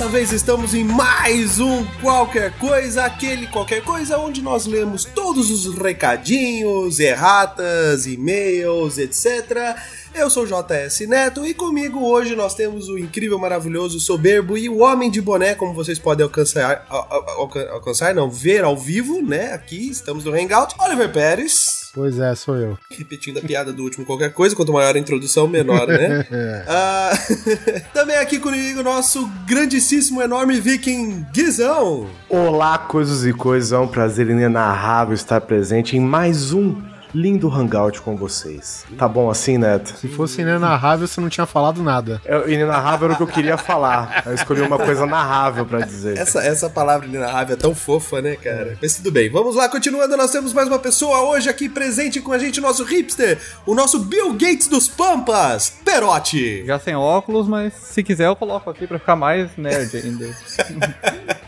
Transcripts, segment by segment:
Dessa vez estamos em mais um Qualquer Coisa, aquele qualquer coisa onde nós lemos todos os recadinhos, erratas, e-mails, etc. Eu sou JS Neto e comigo hoje nós temos o incrível, maravilhoso, soberbo e o homem de boné, como vocês podem alcançar, al- al- alca- alcançar, não, ver ao vivo, né? Aqui estamos no Hangout. Oliver Pérez. Pois é, sou eu. Repetindo a piada do último qualquer coisa, quanto maior a introdução, menor, né? Ah, também aqui comigo nosso grandíssimo, enorme viking Guizão. Olá, coisas e coisas, é um prazer inenarrável estar presente em mais um lindo hangout com vocês. Tá bom assim, Neto? Se fosse inenarrável, você não tinha falado nada. É, Inenarrável era o que eu queria falar. Eu escolhi uma coisa narrável pra dizer. Essa, essa palavra inenarrável é tão fofa, né, cara? Mas tudo bem, vamos lá, continuando, nós temos mais uma pessoa hoje aqui presente com a gente, nosso hipster, o nosso Bill Gates dos Pampas, Perotti. Já sem óculos, mas se quiser eu coloco aqui pra ficar mais nerd ainda.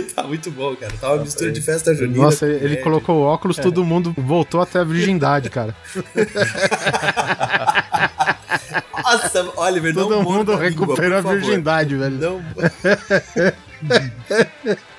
tá muito bom, cara, tá uma mistura de festa junina. Nossa, ele nerd. colocou o óculos, todo mundo voltou até a virgindade, cara. Nossa, Oliver, não Todo morda mundo recuperou a favor. virgindade, velho. Não.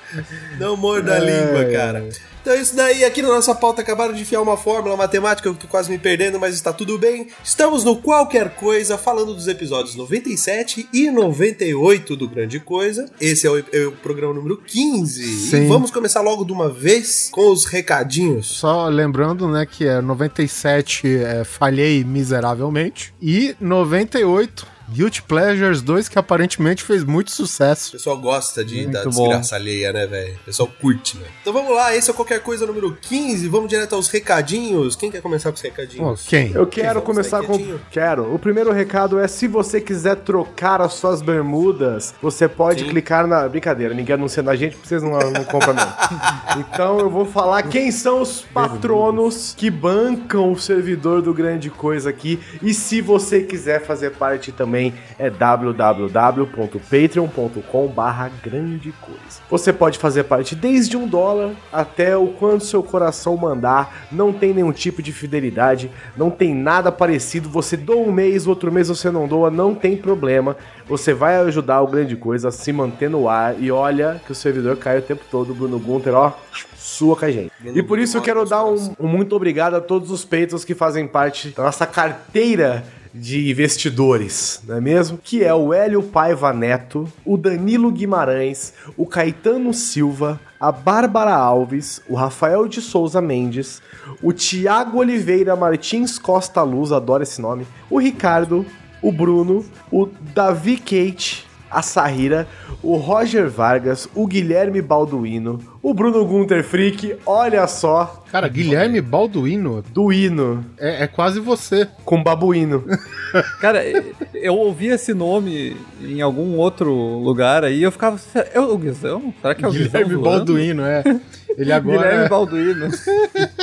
Não morda a língua, cara. Então é isso daí, aqui na nossa pauta acabaram de enfiar uma fórmula matemática, eu tô quase me perdendo, mas está tudo bem. Estamos no Qualquer Coisa, falando dos episódios 97 e 98 do Grande Coisa. Esse é o, é o programa número 15. E Sim. vamos começar logo de uma vez com os recadinhos. Só lembrando, né, que é 97 é, falhei miseravelmente e 98 Guilty Pleasures 2 que aparentemente fez muito O sucesso. pessoal gosta de, Muito da bom. desgraça alheia, né, velho? O pessoal curte, velho. Então vamos lá, esse é o Qualquer Coisa número 15. Vamos direto aos recadinhos. Quem quer começar com os recadinhos? quem? Eu quero Vamos começar com. Quero. O primeiro recado é: se você quiser trocar as suas bermudas, você pode Sim. clicar na. Brincadeira, ninguém anunciando a gente porque vocês não, não compram mesmo. então eu vou falar quem são os patronos que bancam o servidor do Grande Coisa aqui. E se você quiser fazer parte também, é www.patreon.com/barra grande coisa. Você pode fazer parte desde um dólar até o quanto seu coração mandar. Não tem nenhum tipo de fidelidade, não tem nada parecido. Você doa um mês, outro mês você não doa, não tem problema. Você vai ajudar o grande coisa a se manter no ar. E olha que o servidor cai o tempo todo, Bruno Gunter, ó. Sua com a gente. E por isso eu quero dar um, um muito obrigado a todos os peitos que fazem parte da nossa carteira de investidores, não é mesmo? Que é o Hélio Paiva Neto, o Danilo Guimarães, o Caetano Silva, a Bárbara Alves, o Rafael de Souza Mendes, o Tiago Oliveira Martins Costa Luz, adoro esse nome, o Ricardo, o Bruno, o Davi Kate, a Sahira, o Roger Vargas, o Guilherme Balduino, o Bruno Gunter Frick, olha só, Cara, Guilherme Balduino Duino é, é quase você. com babuíno. Cara, eu ouvi esse nome em algum outro lugar aí eu ficava. É o Guizão? Será que é o Guilherme Guizão? zoando? Balduino, é. Ele agora Guilherme Balduino.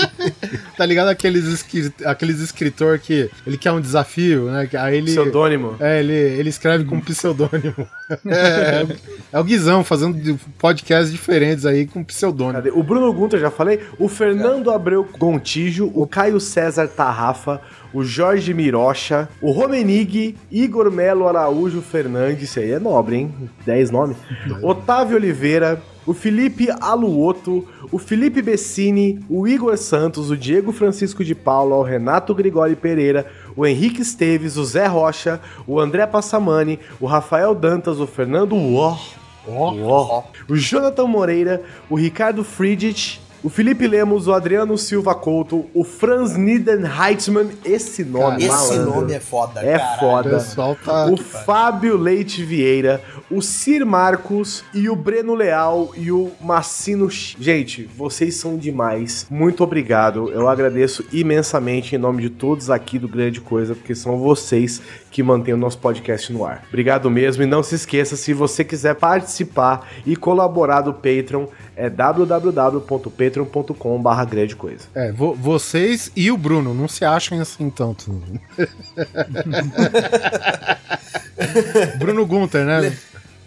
tá ligado aqueles, aqueles escritor que ele quer um desafio, né? que Aí ele Pseudônimo. É, ele, ele escreve com pseudônimo. É, é o Guizão fazendo podcasts diferentes aí com pseudônimo. O Bruno Gunter, já falei. O Fernando Abreu Gontijo, o Caio César Tarrafa, o Jorge Mirocha, o Romenig, Igor Melo Araújo Fernandes, isso aí é nobre, hein? 10 nomes. Otávio Oliveira, o Felipe Aluoto, o Felipe Bessini, o Igor Santos, o Diego Francisco de Paula, o Renato Grigori Pereira, o Henrique Esteves, o Zé Rocha, o André Passamani, o Rafael Dantas, o Fernando Uor, Uor, o Jonathan Moreira, o Ricardo Friedrich, o Felipe Lemos, o Adriano Silva Couto, o Franz Niederheitzmann, esse nome, Esse malandro, nome é foda, é caralho. O foda. pessoal tá. O Fábio Leite Vieira, o Cir Marcos e o Breno Leal e o Massino. Gente, vocês são demais. Muito obrigado. Eu agradeço imensamente em nome de todos aqui do Grande Coisa, porque são vocês que mantêm o nosso podcast no ar. Obrigado mesmo. E não se esqueça, se você quiser participar e colaborar do Patreon, é www.patreon.com.br grande coisa. É, vo- vocês e o Bruno não se achem assim tanto. Bruno Gunter, né?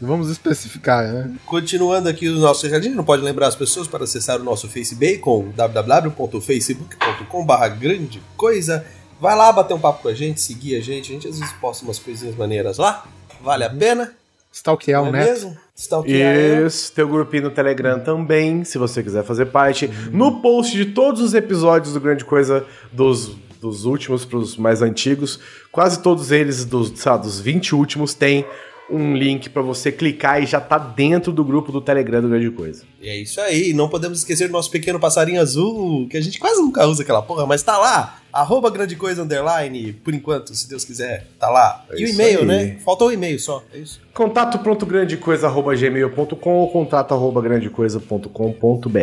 Vamos especificar, né? Continuando aqui o nosso recadinho, não pode lembrar as pessoas para acessar o nosso Facebook com www.facebook.com.br grande coisa. Vai lá bater um papo com a gente, seguir a gente. A gente às vezes posta umas coisinhas maneiras lá. Vale a pena, Stalkear o é Neto. mesmo? Stalkear eu. Isso, teu grupinho no Telegram também, se você quiser fazer parte. No post de todos os episódios do Grande Coisa, dos, dos últimos pros mais antigos, quase todos eles, dos, sei lá, dos 20 últimos, tem um link pra você clicar e já tá dentro do grupo do Telegram do Grande Coisa. E é isso aí, não podemos esquecer do nosso pequeno passarinho azul, que a gente quase nunca usa aquela porra, mas tá lá. Arroba grande coisa underline, por enquanto, se Deus quiser, tá lá. É e o e-mail, aí. né? Faltou o e-mail só, é isso. Contato pronto grandecoisa@gmail.com ou contato arroba grandecoisa.com.br.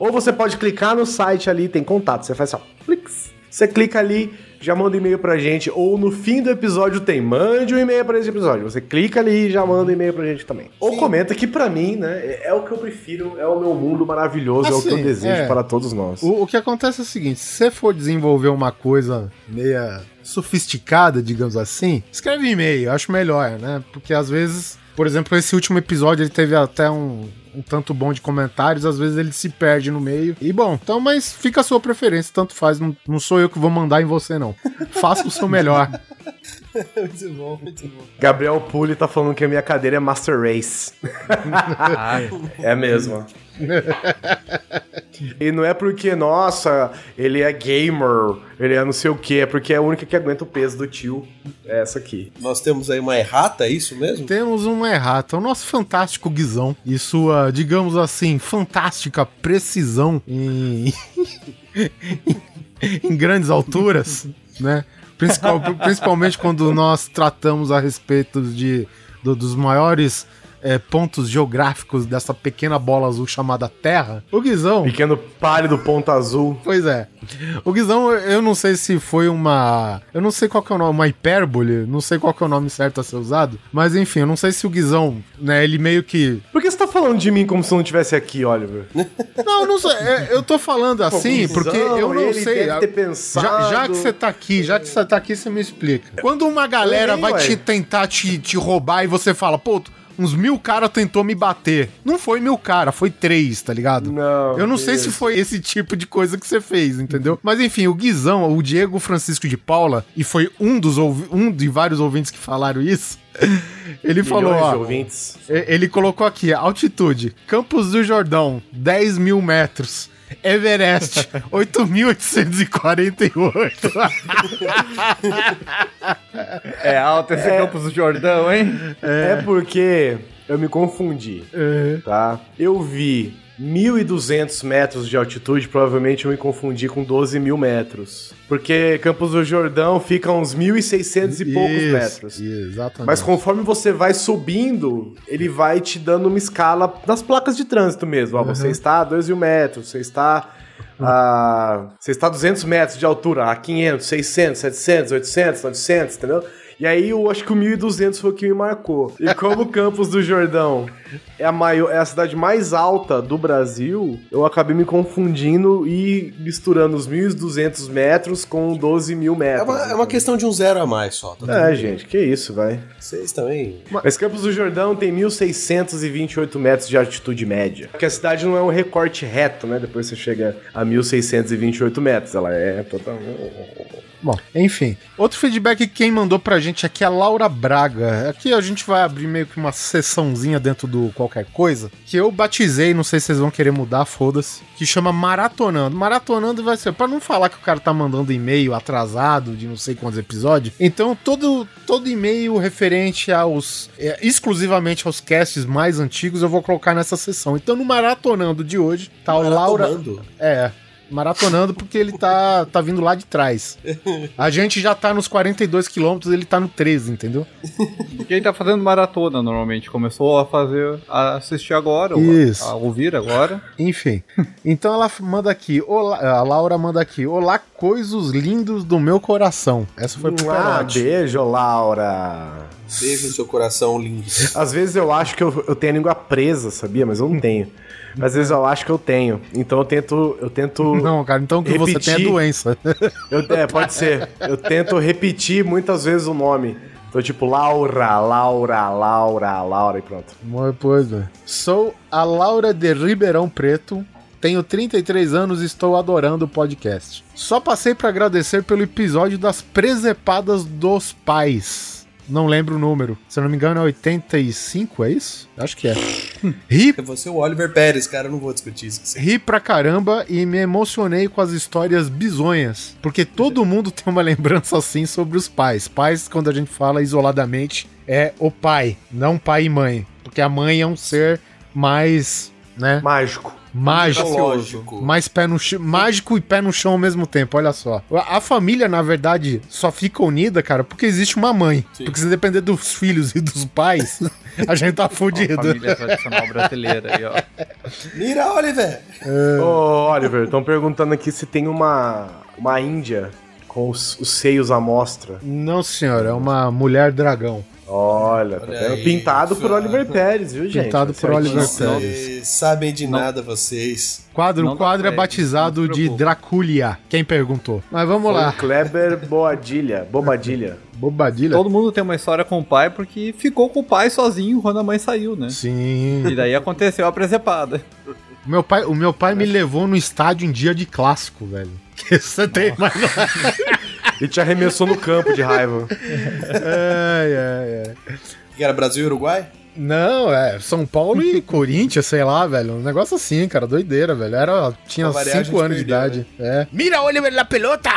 Ou você pode clicar no site ali, tem contato, você faz só clics. Você clica ali, já manda um e-mail pra gente, ou no fim do episódio tem, mande um e-mail pra esse episódio. Você clica ali e já manda um e-mail pra gente também. Ou comenta que pra mim, né, é, o que eu prefiro, é o meu mundo maravilhoso, é o que eu Assim, desejo é. para todos nós. O, o que acontece é o seguinte: se você for desenvolver uma coisa meia sofisticada, digamos assim, escreve e-mail, acho melhor, né? Porque às vezes, por exemplo, esse último episódio ele teve até um, um tanto bom de comentários, às vezes ele se perde no meio. E bom, então, mas fica a sua preferência, tanto faz, não, não sou eu que vou mandar em você, não. Faça o seu melhor. muito bom, muito bom. Gabriel Puli tá falando que a minha cadeira é Master Race. Ai, É mesmo. e não é porque, nossa, ele é gamer, ele é não sei o que, é porque é a única que aguenta o peso do tio. É essa aqui. Nós temos aí uma errata, é isso mesmo? Temos uma errata, o nosso fantástico Guizão e sua, digamos assim, fantástica precisão em, em grandes alturas, né? Principal- principalmente quando nós tratamos a respeito de, do- dos maiores é, pontos geográficos dessa pequena bola azul chamada Terra. O Guizão, Pequeno pálido ponto azul. Pois é. O Guizão, eu não sei se foi uma. Eu não sei qual que é o nome, uma hipérbole, não sei qual é o nome certo a ser usado. Mas enfim, eu não sei se o Guizão, né, ele meio que. Por que você tá falando de mim como se eu não estivesse aqui, Oliver? Não, eu não sei. é, Eu tô falando assim, Guizão, porque eu não sei. Já, já que você tá aqui, já que você tá aqui, você me explica. Quando uma galera vai ué. te tentar te, te roubar e você fala, pô. Uns mil caras tentou me bater. Não foi mil cara, foi três, tá ligado? Não, Eu não sei se foi esse tipo de coisa que você fez, entendeu? Mas enfim, o Guizão, o Diego Francisco de Paula, e foi um dos um de vários ouvintes que falaram isso. Ele falou, Milhões de ó, ouvintes. ele colocou aqui, altitude, Campos do Jordão, 10 mil metros. Everest, 8.848. é alto esse Campos do Jordão, hein? É. porque eu me confundi, tá? Eu vi 1.200 metros de altitude, provavelmente eu me confundi com 12 mil metros. Porque Campos do Jordão fica a uns 1.600 e poucos Isso, metros. Exatamente. Mas conforme você vai subindo, ele vai te dando uma escala nas placas de trânsito mesmo. Ó, você está a 2 mil metros, você está a... Você está a 200 metros de altura, a 500, 600, 700, 800, 900, entendeu? E aí eu acho que o 1200 foi o que me marcou. E como Campos do Jordão é a, maior, é a cidade mais alta do Brasil, eu acabei me confundindo e misturando os 1.200 metros com 12 mil É metros. uma, é uma questão de um zero a mais só. Tá É, gente, que isso, vai. Vocês também. Mas Campos do Jordão tem 1.628 metros de altitude média. Porque a cidade não é um recorte reto, né? Depois você chega a 1.628 metros. Ela é totalmente... Bom, enfim. Outro feedback que quem mandou pra gente aqui é a Laura Braga. Aqui a gente vai abrir meio que uma sessãozinha dentro do qualquer coisa, que eu batizei, não sei se vocês vão querer mudar, foda-se, que chama Maratonando. Maratonando vai ser, pra não falar que o cara tá mandando e-mail atrasado de não sei quantos episódios, então todo, todo e-mail referente aos, é, exclusivamente aos casts mais antigos, eu vou colocar nessa sessão. Então no Maratonando de hoje, tá o Laura... É. maratonando porque ele tá, tá vindo lá de trás. A gente já tá nos 42 quilômetros, ele tá no 13, entendeu? Quem tá fazendo maratona normalmente começou a fazer, a assistir agora, ou Isso. a, a ouvir agora. Enfim. Então ela manda aqui, olá, a Laura manda aqui, olá, coisos lindos do meu coração. Essa foi pro Ah, beijo, Laura. Beijo no seu coração lindo. Às vezes eu acho que eu, eu tenho a língua presa, sabia? Mas eu não tenho. Às vezes eu acho que eu tenho. Então eu tento. Eu tento. Não, cara, então que você tem é Repetir. doença. Eu, é, pode ser. Eu tento repetir muitas vezes o nome. Então, tipo, Laura, Laura, Laura, Laura e pronto. Pois é. Sou a Laura de Ribeirão Preto. Tenho 33 anos e estou adorando o podcast. Só passei para agradecer pelo episódio das presepadas dos pais. Não lembro o número. Se eu não me engano, é 85, é isso? Acho que é. Ri, É você o Oliver Pérez, cara, eu não vou discutir isso ri pra caramba e me emocionei com as histórias bizonhas. Porque todo mundo tem uma lembrança assim sobre os pais. Pais, quando a gente fala isoladamente, é o pai, não pai e mãe. Porque a mãe é um ser mais, né? Mágico. Mágico. Mais pé no chão, mágico e pé no chão ao mesmo tempo, olha só. A família, na verdade, só fica unida, cara, porque existe uma mãe. Sim. Porque se depender dos filhos e dos pais, a gente tá fudido. família tradicional brasileira aí, ó. Mira, Oliver! Ô, Oliver, estão perguntando aqui se tem uma, uma Índia com os, os seios à mostra. Não, senhor, é uma mulher dragão. Olha, tá Olha vendo? aí, Pintado por. Oliver Pérez, viu, gente? Pintado Tá por Oliver. Pérez. Vocês sabem de nada, vocês. Quadro, Não quadro é batizado não de. Draculia. Quem perguntou? Mas vamos Foi lá. Kleber Boadilha. Bobadilha. Bobadilha? Todo mundo tem uma história com o pai porque ficou com o pai sozinho quando a mãe saiu, né? Sim. E daí aconteceu a presepada. O meu pai, o meu pai me levou no estádio em dia de clássico, velho. Que Você tem mais. E te arremessou no campo de raiva. ai, ai, ai. Que era Brasil e Uruguai? Não, é São Paulo e Corinthians, sei lá, velho. Um negócio assim, cara, doideira, velho. Era, tinha Pra variar, a 5 gente anos de perdeu, idade. É. Mira, Oliver la pelota!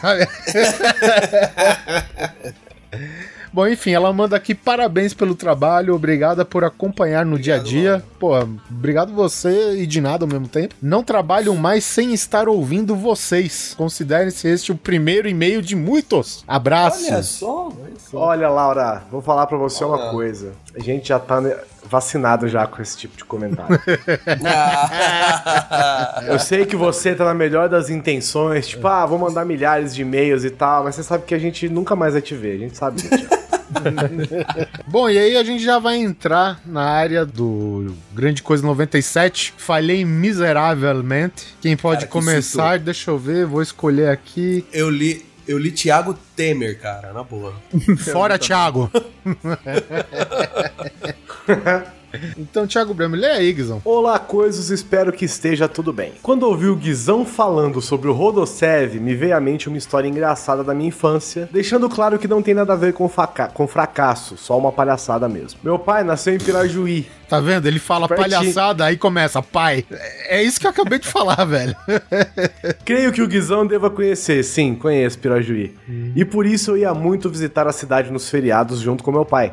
Sabe? Bom, enfim, ela manda aqui parabéns pelo trabalho, obrigada por acompanhar no dia a dia. Pô, obrigado você e de nada ao mesmo tempo. Não trabalho mais sem estar ouvindo vocês. Considerem-se este o primeiro e-mail de muitos. Abraço. Olha só, olha só. Olha, Laura, vou falar pra você uma Olha. coisa. A gente já tá vacinado já com esse tipo de comentário. Eu sei que você tá na melhor das intenções, tipo, ah, vou mandar milhares de e-mails e tal, mas você sabe que a gente nunca mais vai te ver, a gente sabe disso. Bom, e aí a gente já vai entrar na área do Grande Coisa 97. Falhei miseravelmente. Quem pode Cara, que começar? Deixa eu ver, vou escolher aqui. Eu li, eu li Thiago Temer, cara, na boa. Fora, Thiago. Então, Thiago Bramo, lê aí, Guizão. Olá, coisas, espero que esteja tudo bem. Quando ouvi o Guizão falando sobre o Rodosev, me veio à mente uma história engraçada da minha infância, deixando claro que não tem nada a ver com, faca- com fracasso, só uma palhaçada mesmo. Meu pai nasceu em Pirajuí, Tá vendo? Ele fala Pertinho. palhaçada, aí começa, pai. É isso que eu acabei de falar, velho. Creio que o Guizão deva conhecer, sim, conheço Pirajuí. E por isso eu ia muito visitar a cidade nos feriados junto com meu pai.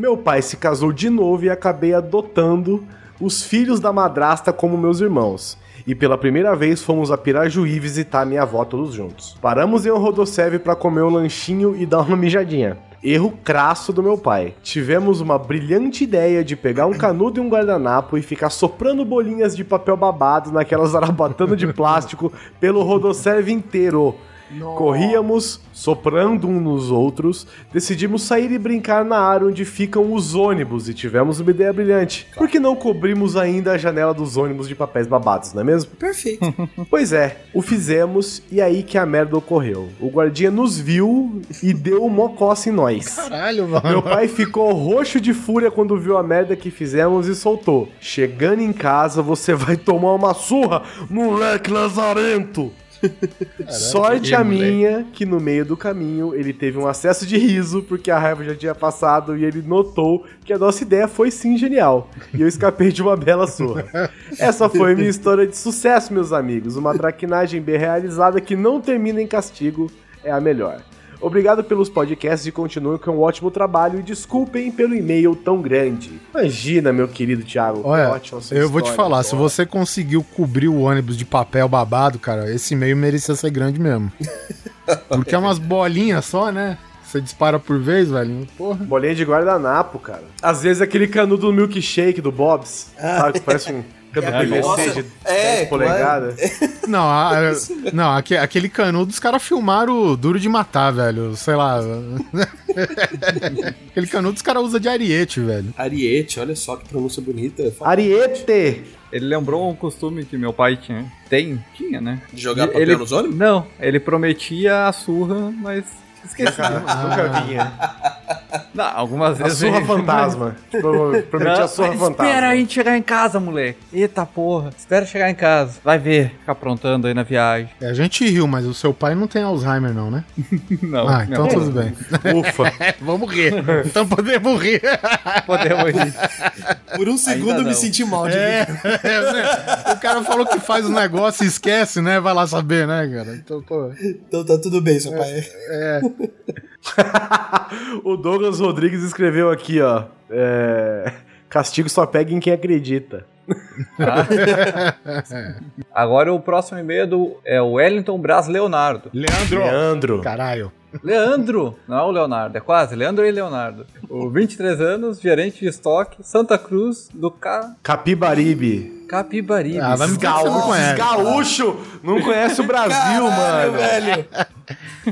Meu pai se casou de novo e acabei adotando os filhos da madrasta como meus irmãos. E pela primeira vez fomos a Pirajuí visitar minha avó todos juntos. Paramos em um Rodosev para comer um lanchinho e dar uma mijadinha. Erro crasso do meu pai. Tivemos uma brilhante ideia de pegar um canudo e um guardanapo e ficar soprando bolinhas de papel babado naquelas zarabatanas de plástico pelo rodoserve inteiro. Corríamos, soprando um nos outros, decidimos sair e brincar na área onde ficam os ônibus e tivemos uma ideia brilhante. Por que não cobrimos ainda a janela dos ônibus de papéis babados, não é mesmo? Perfeito. Pois é, o fizemos e aí que a merda ocorreu. O guardinha nos viu e deu um mocoça em nós. Caralho, mano. Meu pai ficou roxo de fúria quando viu a merda que fizemos e soltou. Chegando em casa, você vai tomar uma surra, moleque lazarento! Sorte a moleque. minha que no meio do caminho ele teve um acesso de riso porque a raiva já tinha passado e ele notou que a nossa ideia foi sim genial. E eu escapei de uma bela surra. Essa foi minha história de sucesso, meus amigos. Uma traquinagem bem realizada que não termina em castigo é a melhor. Obrigado pelos podcasts e continuem com um ótimo trabalho e desculpem pelo e-mail tão grande. Imagina, meu querido Thiago. que Olha, ótima sua eu vou te falar, se porra. você conseguiu cobrir o ônibus de papel babado, cara, esse e-mail merecia ser grande mesmo. Porque é umas bolinhas só, né? Você dispara por vez, velho. Porra. Bolinha de guardanapo, cara. Às vezes aquele canudo do milkshake do Bob's, sabe? Que parece um PVC nossa, de é, 10 polegadas. Não, a- a- não aque- aquele canudo, os caras filmaram duro de matar, velho. Sei lá. aquele canudo os caras usam de ariete, velho. Ariete, olha só que pronúncia bonita. Ariete! Ele lembrou um costume que meu pai tinha. Tem? Tinha, né? De jogar papel ele- nos ônibus? Não, ele prometia a surra, mas esqueci. Nunca vinha. Não, algumas A vezes. surra ele- fantasma. Pro- Prometi Não, a surra mas fantasma. Espera a gente chegar em casa, moleque. Eita porra. Espera chegar em casa. Vai ver. Ficar aprontando aí na viagem. É, a gente riu, mas o seu pai não tem Alzheimer, não, né? Não. ah, então minha- tudo bem. Ufa. Vamos rir. Então podemos rir. Podemos ir. Por um segundo eu me não. senti mal de É, né? o cara falou que faz o negócio e esquece, né? Vai lá saber, né, cara? Então, pô. Então tá tudo bem, seu pai. É. o Douglas Rodrigues escreveu aqui, ó. é, Castigo só pega em quem acredita. Agora o próximo e-mail é do é o Wellington Braz Leonardo. Leandro. Leandro. Caralho. Leandro, não é o Leonardo, é quase. Leandro e Leonardo. O 23 anos, gerente de estoque, Santa Cruz, do Ca... Capibaribe. Capibaribe. Ah, vai me dizer que você não Gaúcho, conhece. gaúcho não conhece o Brasil, Caralho, mano. velho.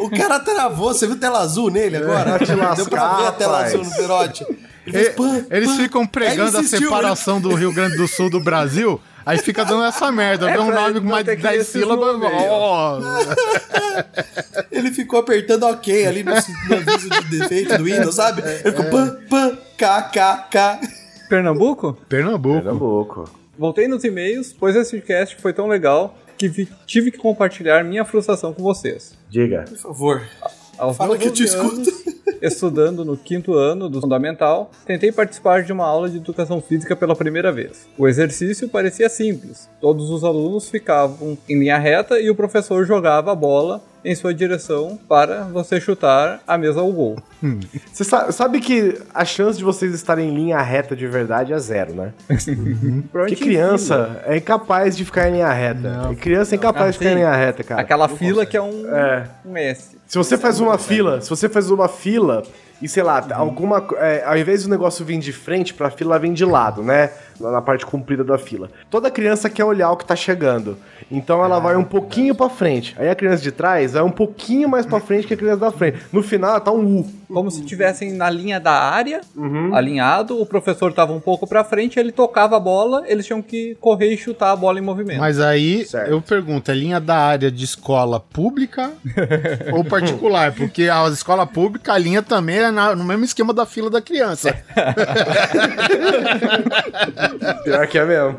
O cara travou, você viu tela azul nele agora? vai te Deu pra lascar, ver a tela azul no perote. Ele Eles ficam pregando a separação do Rio Grande do Sul do Brasil, aí fica dando essa merda. É um nome com mais de ter que 10 esses sílabas. ó. Ele, ficou apertando ok ali no, no aviso de defeito do Windows, sabe? Ele ficou pã, pã, k, k, k. Pernambuco? Pernambuco. Pernambuco. Voltei nos e-mails, pois esse cast foi tão legal que vi- tive que compartilhar minha frustração com vocês. Diga. Por favor. Aos Fala que eu te 12 anos, estudando no quinto ano do Fundamental, tentei participar de uma aula de educação física pela primeira vez. O exercício parecia simples. Todos os alunos ficavam em linha reta e o professor jogava a bola em sua direção para você chutar a mesa ao gol. Você sa- sabe que a chance de vocês estarem em linha reta de verdade é zero, né? Porque criança é incapaz de ficar em linha reta. criança é incapaz de ficar em linha reta, cara. Aquela fila que é um, É. um S. Se você faz uma fila, se você faz uma fila e sei lá, alguma co- é, ao invés do negócio vir de frente pra fila, ela vem de lado, né? Na parte comprida da fila. Toda criança quer olhar o que tá chegando. Então ela vai um pouquinho pra frente. Aí a criança de trás vai um pouquinho mais pra frente que a criança da frente. No final ela tá um U. Como se estivessem na linha da área, Uhum. alinhado, o professor tava um pouco pra frente, ele tocava a bola, eles tinham que correr e chutar a bola em movimento. Mas aí Certo. eu pergunto, é linha da área de escola pública ou particular? Porque a escola pública, a linha também é na- no mesmo esquema da fila da criança. Pior que é mesmo.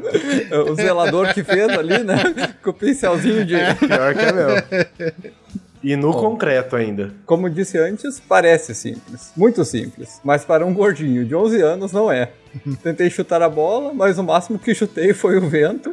O zelador que fez ali, né? Com o pincelzinho de. Pior que é mesmo. E no concreto ainda. Como disse antes, parece simples. Muito simples. Mas para um gordinho de 11 anos não é. Tentei chutar a bola, mas o máximo que chutei foi o vento.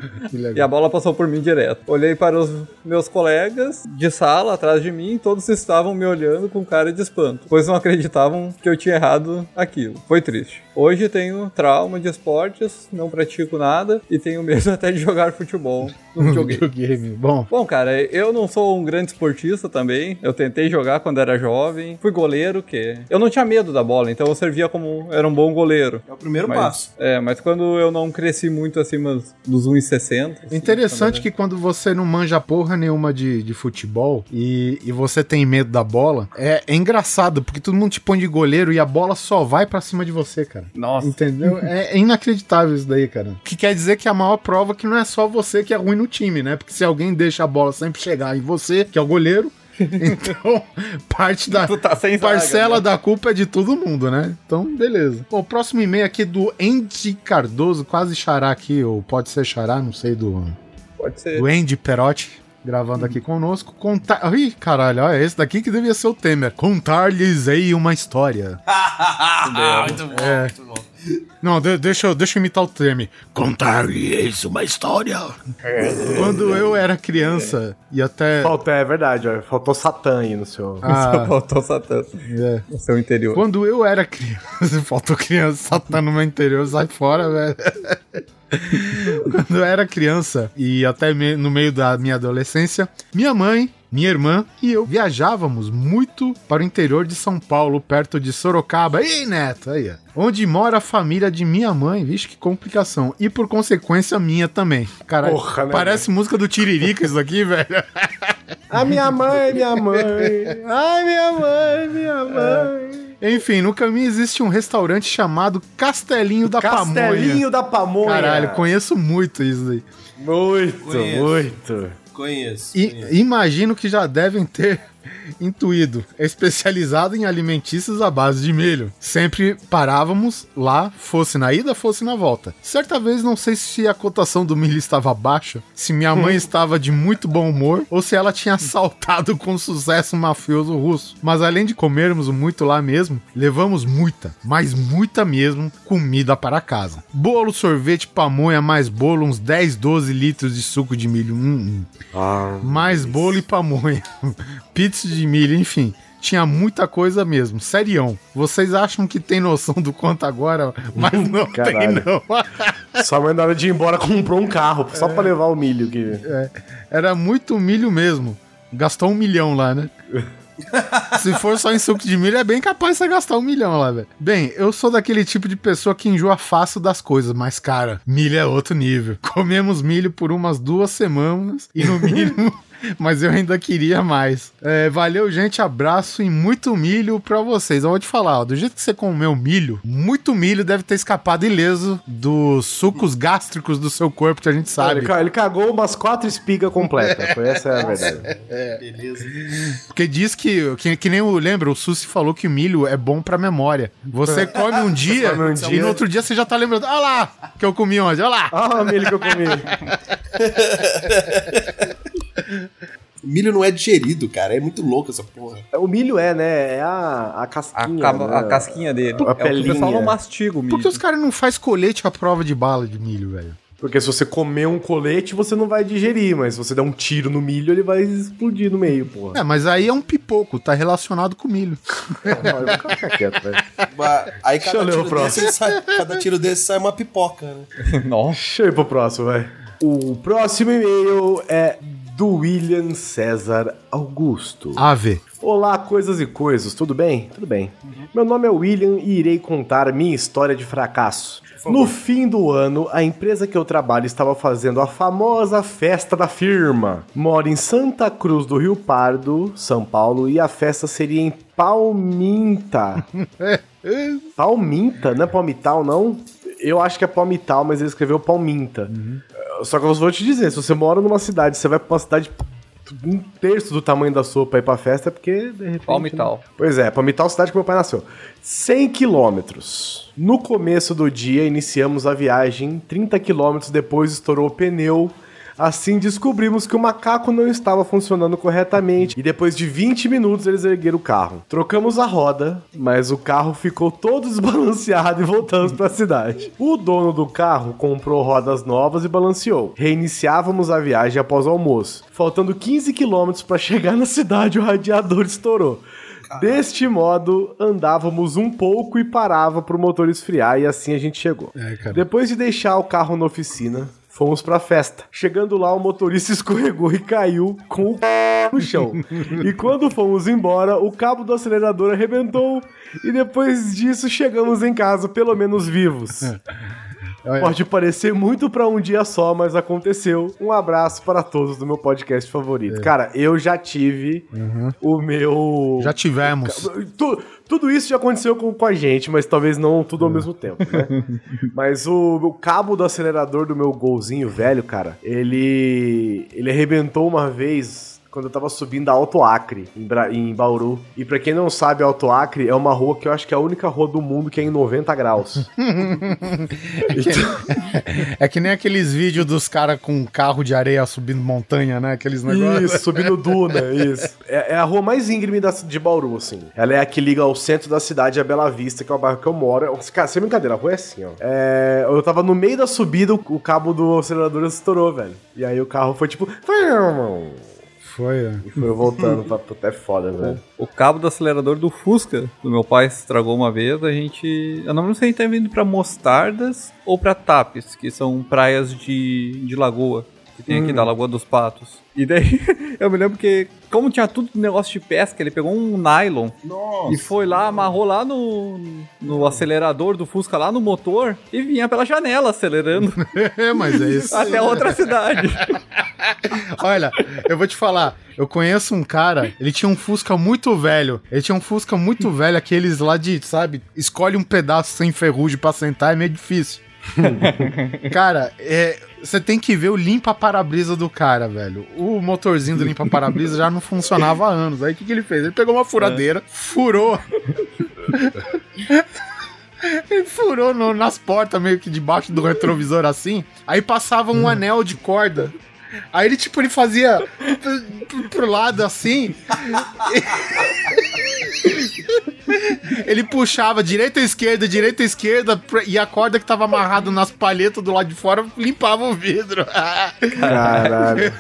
E a bola passou por mim direto. Olhei para os meus colegas de sala atrás de mim, todos estavam me olhando com cara de espanto, pois não acreditavam que eu tinha errado aquilo. Foi triste. Hoje tenho trauma de esportes, não pratico nada e tenho medo até de jogar futebol no videogame. Videogame. Bom, Bom, cara, eu não sou um grande esportista também. Eu tentei jogar quando era jovem. Fui goleiro, que eu não tinha medo da bola, então eu servia como era um bom goleiro. É o primeiro Mas, passo. é, mas quando eu não cresci muito acima dos 1,60. assim, interessante que quando você não manja porra nenhuma de, de futebol e, e você tem medo da bola, é, é engraçado, porque todo mundo te põe de goleiro e a bola só vai pra cima de você, cara. Nossa. Entendeu? É, é inacreditável isso daí, cara. Que quer dizer que a maior prova é que não é só você que é ruim no time, né? Porque se alguém deixa a bola sempre chegar em você, que é o goleiro, então parte da tá sem zaga, parcela né? da culpa é de todo mundo, né? Então, beleza. Bom, o próximo e-mail aqui é do Andy Cardoso, quase xará aqui, ou pode ser xará, não sei, do, Pode ser. do Andy Perotti. Gravando aqui conosco. Contar. Ih, caralho, olha, esse daqui que devia ser o Temer. Contar-lhes aí uma história. muito bom, É. muito bom. Não, de- deixa, eu- deixa eu imitar o Treme. Contar-lhes uma história. Quando eu era criança, e até. Falta, é verdade, ó, faltou Satã aí no seu. Ah, Faltou Satã é. no seu interior. Quando eu era criança, faltou criança, Satã no meu interior, sai fora, velho. Quando eu era criança e até no meio da minha adolescência, minha mãe, minha irmã e eu viajávamos muito para o interior de São Paulo, perto de Sorocaba. Ei, Neto, aí. Onde mora a família de minha mãe, vixe, que complicação. E por consequência minha também. Caralho, Porra, né, parece música do Tiririca isso aqui, velho. A minha mãe, minha mãe. Ai, minha mãe, minha mãe. Enfim, no caminho existe um restaurante chamado Castelinho da Pamonha. Castelinho da Pamonha. Caralho, conheço muito isso aí. Muito, Conheço. muito. Conheço. E conheço. imagino que já devem ter intuído. É especializado em alimentícios à base de milho. Sempre parávamos lá, fosse na ida, fosse na volta. Certa vez, não sei se a cotação do milho estava baixa, se minha mãe estava de muito bom humor ou se ela tinha assaltado com sucesso um mafioso russo. Mas além de comermos muito lá mesmo, levamos muita, mas muita mesmo, comida para casa. Bolo, sorvete, pamonha, mais bolo, uns 10, 12 litros de suco de milho. Hum, hum Ah, mais bolo e pamonha, pizza de milho, enfim. Tinha muita coisa mesmo, serião. Vocês acham que tem noção do quanto agora, mas não tem Caralho. não. sua mãe na hora de ir embora comprou um carro só pra levar o milho. Que... Era muito milho mesmo. Gastou um milhão lá, né? Se for só em suco de milho, é bem capaz de você gastar um milhão lá, velho. Bem, eu sou daquele tipo de pessoa que enjoa fácil das coisas, mas, cara, milho é outro nível. Comemos milho por umas duas semanas e no mínimo. Mas eu ainda queria mais. É, valeu, gente. Abraço e muito milho pra vocês. Eu vou te falar, ó, do jeito que você comeu milho, muito milho deve ter escapado ileso dos sucos gástricos do seu corpo, que a gente sabe. Ele, ele cagou umas quatro espigas completas. Foi essa é a verdade. Beleza. Porque diz que, que, que nem eu lembro, o Susi falou que o milho é bom pra memória. Você come um dia come um e dia. no outro dia você já tá lembrando. Olha lá, que eu comi ontem, olha lá. Ah, o milho que eu comi. O milho não é digerido, cara. É muito louco essa porra. O milho é, né? É a, a A, casquinha. cama- né? a casquinha dele. A é o que o pelinha. pessoal não mastiga o milho. Por que os caras não fazem colete à prova de bala de milho, velho? Porque se você comer um colete, você não vai digerir, mas se você der um tiro no milho, ele vai explodir no meio, porra. É, mas aí é um pipoco, tá relacionado com milho. Não, fica quieto, velho. Aí Deixa eu cada ler o tiro, próximo. desse, sai, cada tiro desse sai uma pipoca, né? Nossa. Deixa eu ir pro próximo, vai. O próximo e-mail é do William César Augusto. Ave. Olá, coisas e coisas, tudo bem? Tudo bem. Meu nome é William e irei contar minha história de fracasso. No fim do ano, a empresa que eu trabalho estava fazendo a famosa festa da firma. Moro em Santa Cruz do Rio Pardo, São Paulo, e a festa seria em Palminta. Palminta? Não é Palmital, não? Eu acho que é Palmital, mas ele escreveu Palminta. Só que eu vou te dizer, se você mora numa cidade, você vai pra uma cidade um terço do tamanho da sua pra ir pra festa, é porque de repente... Palmital. né? Pois é, Palmital, cidade que meu pai nasceu. 100 quilômetros. No começo do dia, iniciamos a viagem. 30 quilômetros depois, estourou o pneu. Assim, descobrimos que o macaco não estava funcionando corretamente. E depois de 20 minutos, eles ergueram o carro. Trocamos a roda, mas o carro ficou todo desbalanceado e voltamos para a cidade. O dono do carro comprou rodas novas e balanceou. Reiniciávamos a viagem após o almoço. Faltando 15 quilômetros para chegar na cidade, o radiador estourou. Deste modo, andávamos um pouco e parava pro motor esfriar e assim a gente chegou. É. Depois de deixar o carro na oficina, fomos pra festa. Chegando lá, o motorista escorregou e caiu com o no chão. E quando fomos embora, o cabo do acelerador arrebentou e depois disso chegamos em casa pelo menos vivos. Olha, Pode parecer muito pra um dia só, mas aconteceu. Um abraço para todos do meu podcast favorito. Cara, eu já tive o meu Já tivemos. Tu- tudo isso já aconteceu com, com a gente, mas talvez não tudo ao mesmo tempo, né? mas o, o cabo do acelerador do meu golzinho velho, cara, ele ele arrebentou uma vez quando eu tava subindo a Alto Acre, em, Bra- em Bauru. E pra quem não sabe, Alto Acre é uma rua que eu acho que é a única rua do mundo que é em 90 graus. É que nem aqueles vídeos dos caras com carro de areia subindo montanha, né? Aqueles negócios. Isso, subindo duna, isso. É, é a rua mais íngreme da, de Bauru, assim. Ela é a que liga ao centro da cidade, a Bela Vista, que é o bairro que eu moro. Cara, sem brincadeira, a rua é assim, ó. É, eu tava no meio da subida, o cabo do acelerador estourou, velho. E aí o carro foi tipo... Foi, é. E foi voltando pra puta, é foda, velho. O cabo do acelerador do Fusca, do meu pai estragou uma vez, a gente. Eu não lembro se a gente tá vindo pra Mostardas ou pra Tapes, que são praias de, de lagoa, que tem aqui da Lagoa dos Patos. E daí, eu me lembro que, como tinha tudo negócio de pesca, ele pegou um nylon Nossa. e foi lá, amarrou lá no, no acelerador do Fusca, lá no motor, e vinha pela janela acelerando É, mas é isso. até outra cidade. Olha, eu vou te falar, eu conheço um cara, ele tinha um Fusca muito velho. Ele tinha um Fusca muito velho, aqueles lá de, sabe, escolhe um pedaço sem ferrugem pra sentar, é meio difícil. cara, é, você tem que ver o limpa-para-brisa do cara, velho. O motorzinho do limpa-para-brisa já não funcionava há anos. Aí o que, que ele fez? Ele pegou uma furadeira, furou. Ele furou no- nas portas, meio que debaixo do retrovisor assim. Aí passava um anel de corda. Aí ele, tipo, ele fazia pro, pro- lado assim. ele puxava direita esquerda, direita esquerda, e a corda que tava amarrada nas palhetas do lado de fora limpava o vidro. Caralho.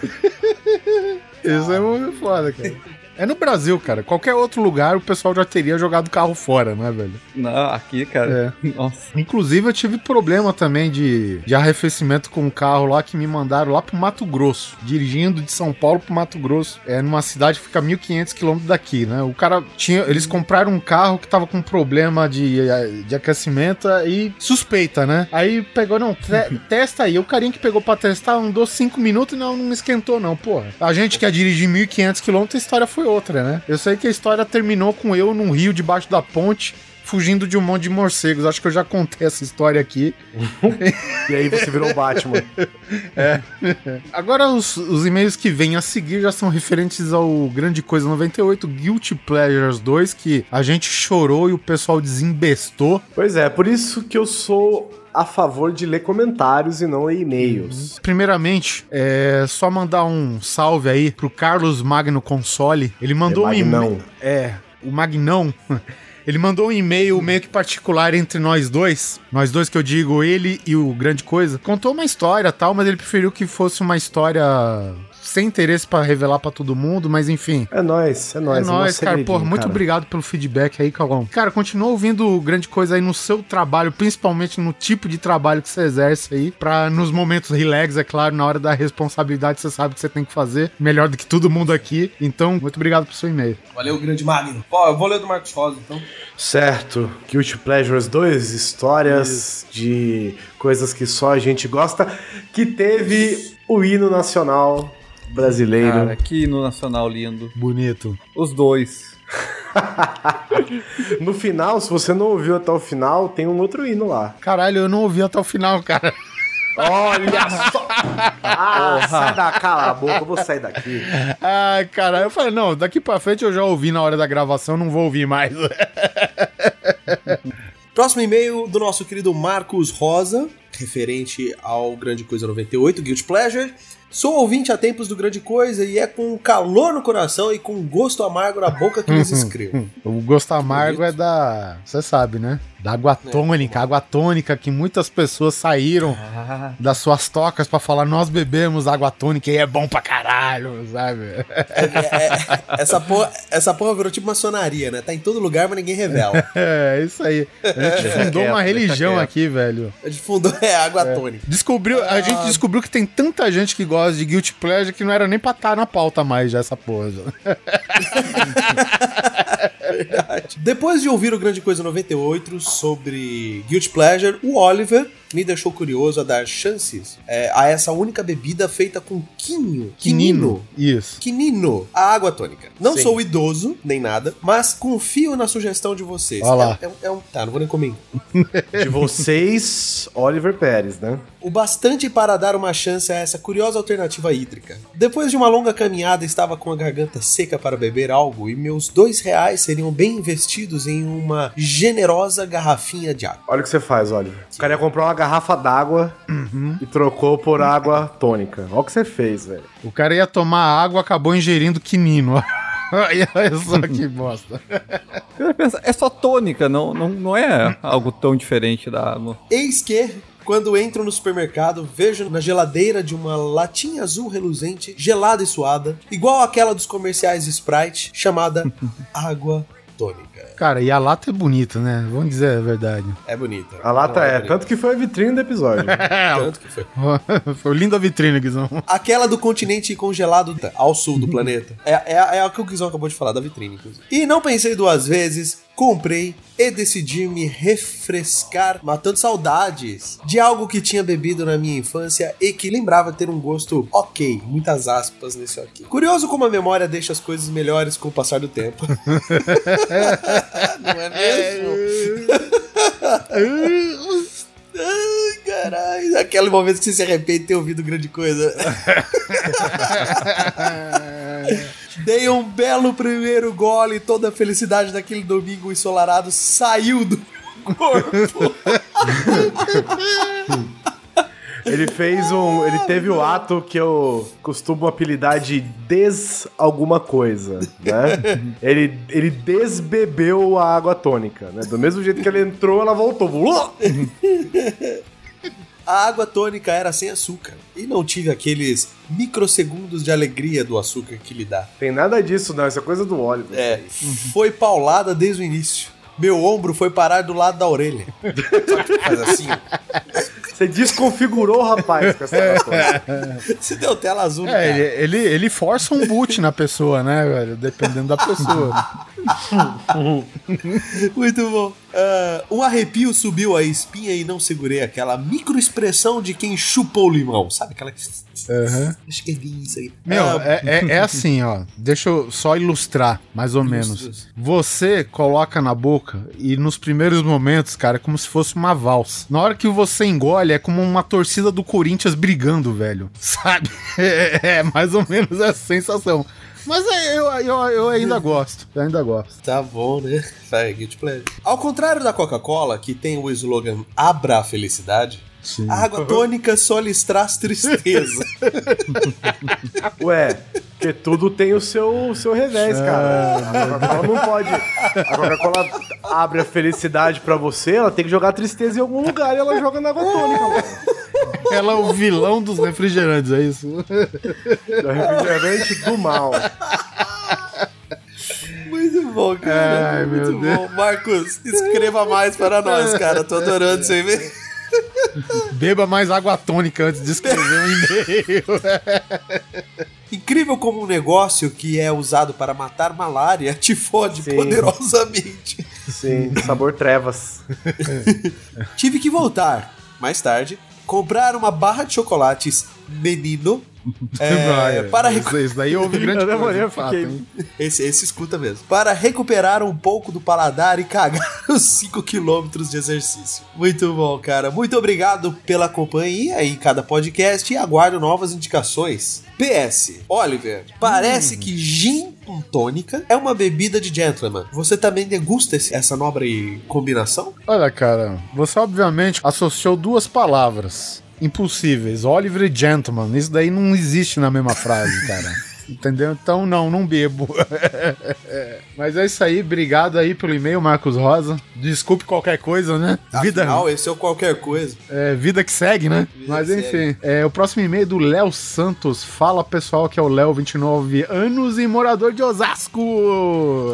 Isso é muito foda, cara. É no Brasil, cara. Qualquer outro lugar o pessoal já teria jogado o carro fora, né, velho? Não, aqui, cara. Nossa. Inclusive, eu tive problema também de, de arrefecimento com o carro lá que me mandaram lá pro Mato Grosso, dirigindo de São Paulo pro Mato Grosso. É numa cidade que fica 1.500 quilômetros daqui, né? O cara tinha. Eles compraram um carro que tava com problema de, de aquecimento e suspeita, né? Aí pegou, não, te- testa aí. O carinha que pegou pra testar andou 5 minutos e não, não esquentou, não, porra. A gente quer dirigir 1.500 quilômetros, a história foi outra, né? Eu sei que a história terminou com eu num rio debaixo da ponte. Fugindo de um monte de morcegos. Acho que eu já contei essa história aqui. E aí você virou o Batman. Agora, os, os e-mails que vêm a seguir já são referentes ao Grande Coisa 98, Guilty Pleasures 2, que a gente chorou e o pessoal desembestou. Pois é, por isso que eu sou a favor de ler comentários e não ler e-mails. Primeiramente, é só mandar um salve aí pro Carlos Magno Console. Ele mandou É um e-mail. É, o Magnão. Ele mandou um e-mail meio que particular entre nós dois. Nós dois que eu digo, ele e o Grande Coisa. Contou uma história tal, mas ele preferiu que fosse uma história sem interesse pra revelar pra todo mundo, mas enfim. É nóis, é nóis. É nóis, nosso cara. Porra, muito obrigado pelo feedback aí, Calão. Cara, continua ouvindo grande coisa aí no seu trabalho, principalmente no tipo de trabalho que você exerce aí, pra nos momentos relax, é claro, na hora da responsabilidade, você sabe o que você tem que fazer, melhor do que todo mundo aqui. Então, muito obrigado pelo seu e-mail. Valeu, grande Magno. Ó, eu vou ler do Marcos Rosa, então. Certo. Guilty Pleasures 2, histórias de coisas que só a gente gosta, que teve o hino nacional brasileiro. Cara, que no Nacional lindo. Bonito. Os dois. No final, se você não ouviu até o final, tem um outro hino lá. Caralho, eu não ouvi até o final, cara. Olha só! Ah, sai da cala a boca, eu vou sair daqui. Ai, cara, eu falei, não, daqui pra frente eu já ouvi na hora da gravação, não vou ouvir mais. Próximo e-mail do nosso querido Marcos Rosa, referente ao Grande Coisa 98, Guilty Pleasure. Sou ouvinte há tempos do Grande Coisa e é com calor no coração e com gosto amargo na boca que lhes escrevo. O gosto amargo é da. Você sabe, né? Da água tônica. Água tônica que muitas pessoas saíram das suas tocas pra falar: nós bebemos água tônica e é bom pra caralho, sabe? É, essa, porra, essa porra virou tipo maçonaria, né? Tá em todo lugar, mas ninguém revela. É, isso aí. A gente fundou uma religião aqui, velho. A gente fundou é, água tônica. Descobriu, a gente descobriu que tem tanta gente que gosta de Guilty Pleasure que não era nem pra estar na pauta mais já essa porra. já. Depois de ouvir o Grande Coisa 98 sobre Guilty Pleasure, o Oliver me deixou curioso a dar chances é, a essa única bebida feita com quinho. Quinino. Isso. Quinino, a água tônica. Não Sim. sou idoso, nem nada, mas confio na sugestão de vocês. Olha lá. É, é- é um, tá, não vou nem comentar. De vocês, Oliver Pérez, né? O bastante para dar uma chance a essa curiosa alternativa hídrica. Depois de uma longa caminhada, estava com a garganta seca para beber algo e meus dois reais seriam bem investidos em uma generosa garrafinha de água. Olha o que você faz, Oliver. O cara ia comprar uma garrafa d'água e trocou por água tônica. Olha o que você fez, velho. O cara ia tomar água, acabou ingerindo quinino. Olha só que bosta. É só tônica, não, não, não é algo tão diferente da água. Eis que, quando entro no supermercado, vejo na geladeira de uma latinha azul reluzente, gelada e suada, igual àquela dos comerciais Sprite, chamada água tônica. Cara, e a lata é bonita, né? Vamos dizer a verdade. É bonita. A lata é, bonita. tanto que foi a vitrine do episódio. Tanto que foi. Foi linda a vitrine, Guizão. Aquela do continente congelado ao sul do planeta. É, é, é a que o Guizão acabou de falar, da vitrine, inclusive. E não pensei duas vezes, comprei e decidi me refrescar, matando saudades de algo que tinha bebido na minha infância e que lembrava ter um gosto ok, muitas aspas nesse ok. Curioso como a memória deixa as coisas melhores com o passar do tempo. não é mesmo? Ai, caralho. Aquele momento que você se arrepende de ter ouvido grande coisa. Dei um belo primeiro gole e toda a felicidade daquele domingo ensolarado saiu do corpo. Ele fez um. Ele teve o ato que eu costumo apelidar de des alguma coisa, né? ele, ele desbebeu a água tônica, né? Do mesmo jeito que ele entrou, ela voltou. A água tônica era sem açúcar e não tive aqueles microsegundos de alegria do açúcar que lhe dá. Tem nada disso, não. Isso é coisa do óleo. É, foi paulada desde o início. Meu ombro foi parar do lado da orelha. Faz assim? Você desconfigurou o rapaz com essa tônica. Você deu tela azul, É, cara. ele, ele, ele força um boot na pessoa, né, velho? Dependendo da pessoa. Muito bom. Ah, um arrepio subiu a espinha e não segurei aquela microexpressão de quem chupou limão. Sabe aquela que. Aham. Acho que é isso aí. Meu, Ah, é, é, é assim, ó. Deixa eu só ilustrar, mais ou menos. Você coloca na boca e nos primeiros momentos, cara, é como se fosse uma valsa. Na hora que você engole, é como uma torcida do Corinthians brigando, velho. Sabe? É, é mais ou menos essa sensação. Mas é, eu, eu, eu ainda gosto. Eu ainda gosto. Tá bom, né? Vai, guilty pleasure. Ao contrário da Coca-Cola, que tem o slogan Abra a Felicidade, Sim. a água tônica só lhes traz tristeza. Ué, porque tudo tem o seu, o seu revés, cara. A Coca-Cola não pode. A Coca-Cola abre a felicidade pra você, ela tem que jogar tristeza em algum lugar e ela joga na água tônica, mano. Ela é o vilão dos refrigerantes, é isso? É o refrigerante do mal. Muito bom, cara. Ai, Muito meu Deus. bom. Marcos, escreva mais para nós, cara. Tô adorando isso aí. Beba mais água tônica antes de escrever um e-mail. Incrível como um negócio que é usado para matar malária te fode Sim. poderosamente. Sim, sabor trevas. Tive que voltar, mais tarde, comprar uma barra de chocolates menino é, para recu- Isso, isso daí houve grande Eu coisa, eu de fato, fiquei- hein? esse, esse escuta mesmo. Para recuperar um pouco do paladar e cagar os 5 quilômetros de exercício. Muito bom, cara. Muito obrigado pela companhia em cada podcast e aguardo novas indicações. PS, Oliver, parece que gin com tônica é uma bebida de gentleman. Você também degusta esse- essa nobre combinação? Olha, cara, você obviamente associou duas palavras impossíveis, Oliver e Gentleman. Isso daí não existe na mesma frase, cara. Entendeu? Então, não, não bebo. Mas é isso aí, obrigado aí pelo e-mail, Marcos Rosa. Desculpe qualquer coisa, né? Vida, Afinal, esse é o qualquer coisa. é, vida que segue, né? Vida Mas enfim, é, o próximo e-mail é do Léo Santos. Fala pessoal, que é o Léo, 29 anos e morador de Osasco.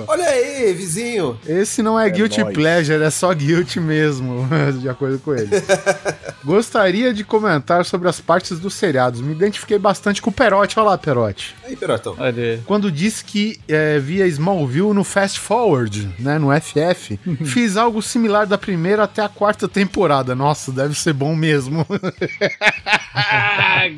Olha aí, vizinho. Esse não é, guilty nóis. pleasure, é só guilty mesmo, de acordo com ele. Gostaria de comentar sobre as partes dos seriados. Me identifiquei bastante com o Perotti. Olha lá, Perotti. Aí, Perotão. Olha. Quando disse que é, via Smallville no Fast Forward, né, no FF, fiz algo similar da primeira até a quarta temporada. Nossa, deve ser bom mesmo.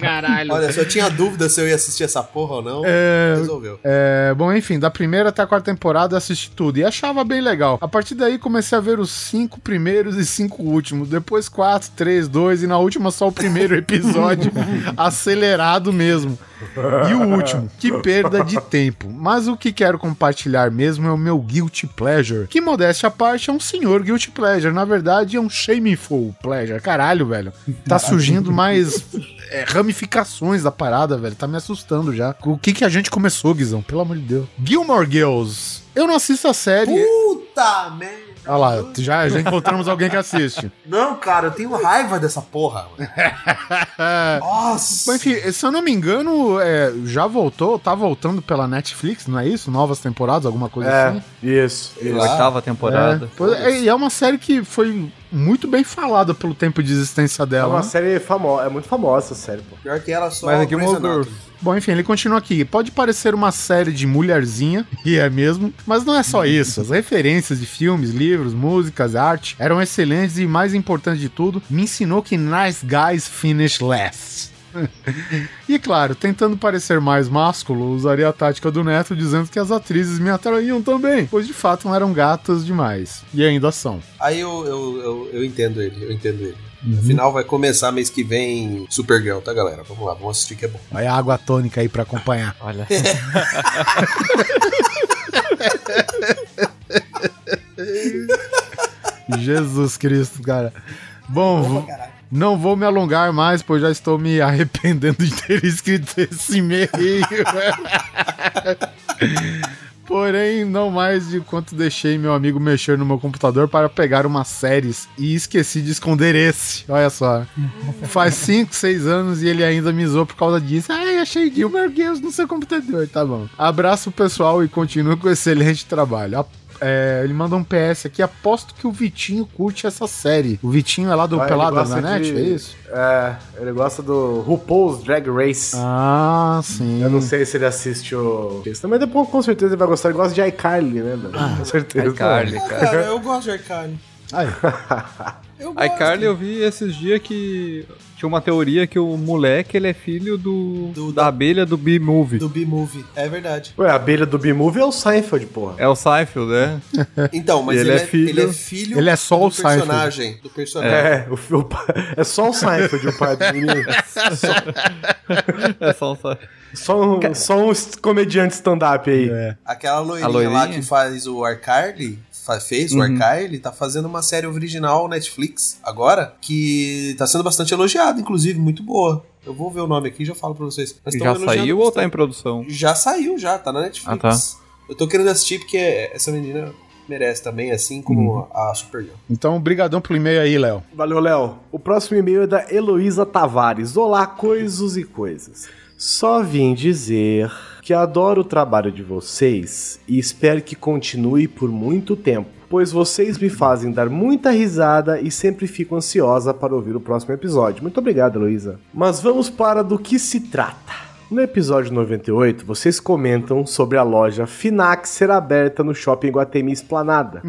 Caralho. Olha, eu tinha dúvida se eu ia assistir essa porra ou não, É, resolveu. É, bom, enfim, da primeira até a quarta temporada eu assisti tudo e achava bem legal. A partir daí comecei a ver os cinco primeiros e cinco últimos. Depois quatro, três, dois e na última só o primeiro episódio acelerado mesmo. E o último, que perda de tempo. Mas o que quero compartilhar mesmo é o meu guilty pleasure. Que modéstia à parte é um senhor guilty pleasure. Na verdade é um shameful pleasure. Caralho, velho. Tá surgindo mais é, ramificações da parada, velho. Tá me assustando já. O que que a gente começou, Guizão? Pelo amor de Deus. Gilmore Girls. Eu não assisto a série. Puta merda. Olha lá, já, já encontramos alguém que assiste. Não, cara, eu tenho raiva dessa porra. Nossa. Mas, enfim, se eu não me engano, é, já voltou, tá voltando pela Netflix, não é isso? Novas temporadas, alguma coisa É, assim? isso. isso. Oitava temporada. É, pois é, e é uma série que foi muito bem falada pelo tempo de existência É dela. uma né? série famosa, é muito famosa essa série, pô. Pior que ela só Mas aqui Grey's uma. Bom, enfim, ele continua aqui. Pode parecer uma série de mulherzinha, e é mesmo, mas não é só isso. As referências de filmes, livros, músicas, arte eram excelentes e, mais importante de tudo, me ensinou que nice guys finish last. e claro, tentando parecer mais másculo, usaria a tática do Neto dizendo que as atrizes me atraíam também, pois de fato eram gatas demais. E ainda são. Aí eu, eu, eu, eu entendo ele, eu entendo ele. Afinal, vai começar mês que vem Supergirl, tá, galera? Vamos lá, vamos assistir que é bom. Olha a água tônica aí pra acompanhar. Olha. Jesus Cristo, cara. Bom, vo- não vou me alongar mais, pois já estou me arrependendo de ter escrito esse e-mail. Porém, não mais de quanto deixei meu amigo mexer no meu computador para pegar umas séries e esqueci de esconder esse. Olha só. Faz 5, 6 anos e ele ainda me zoou por causa disso. Ai, achei Gilmore Girls no seu computador. Tá bom. Abraço pessoal e continue com o excelente trabalho. É, ele manda um PS aqui. Aposto que o Vitinho curte essa série. O Vitinho é lá do Ah, Pelada na Net, de- é isso? É, ele gosta do RuPaul's Drag Race. Ah, sim. Eu não sei se ele assiste o. Isso também depois com certeza ele vai gostar. Ele gosta de iCarly, né? velho? Ah, com certeza. iCarly, cara. Cara, eu gosto de. Eu. A iCarly eu vi esses dias que tinha uma teoria que o moleque ele é filho do, Do- da abelha do B-Movie. Do B-Movie. É verdade. Ué, a abelha do B-Movie é o Seinfeld, porra. É o Seinfeld, né? Então, mas Ele ele, é é, filho- ele é filho Ele é só do o Seinfeld. personagem. Do personagem. É, o, o é só o Seinfeld, o pai do menino. É só um Seinfeld. Só um, só um comediante stand-up aí. É. Aquela loirinha, loirinha? lá que faz o Arcarly, fez o Arcarly, tá fazendo uma série original Netflix agora, que tá sendo bastante elogiada, inclusive, muito boa. Eu vou ver o nome aqui e já falo pra vocês. Mas Já saiu ou tá em produção? Já saiu, já, tá na Netflix. Ah, tá. Eu tô querendo assistir porque essa menina merece também, assim como a Supergirl. Então, brigadão pelo e-mail aí, Léo. Valeu, Léo. O próximo e-mail é da Heloísa Tavares. Olá, coisas e coisas. Só vim dizer que adoro o trabalho de vocês e espero que continue por muito tempo, pois vocês me fazem dar muita risada e sempre fico ansiosa para ouvir o próximo episódio. Muito obrigado, Heloísa. Mas vamos para do que se trata. No episódio 98, vocês comentam sobre a loja Finax ser aberta no shopping Guatemi Esplanada.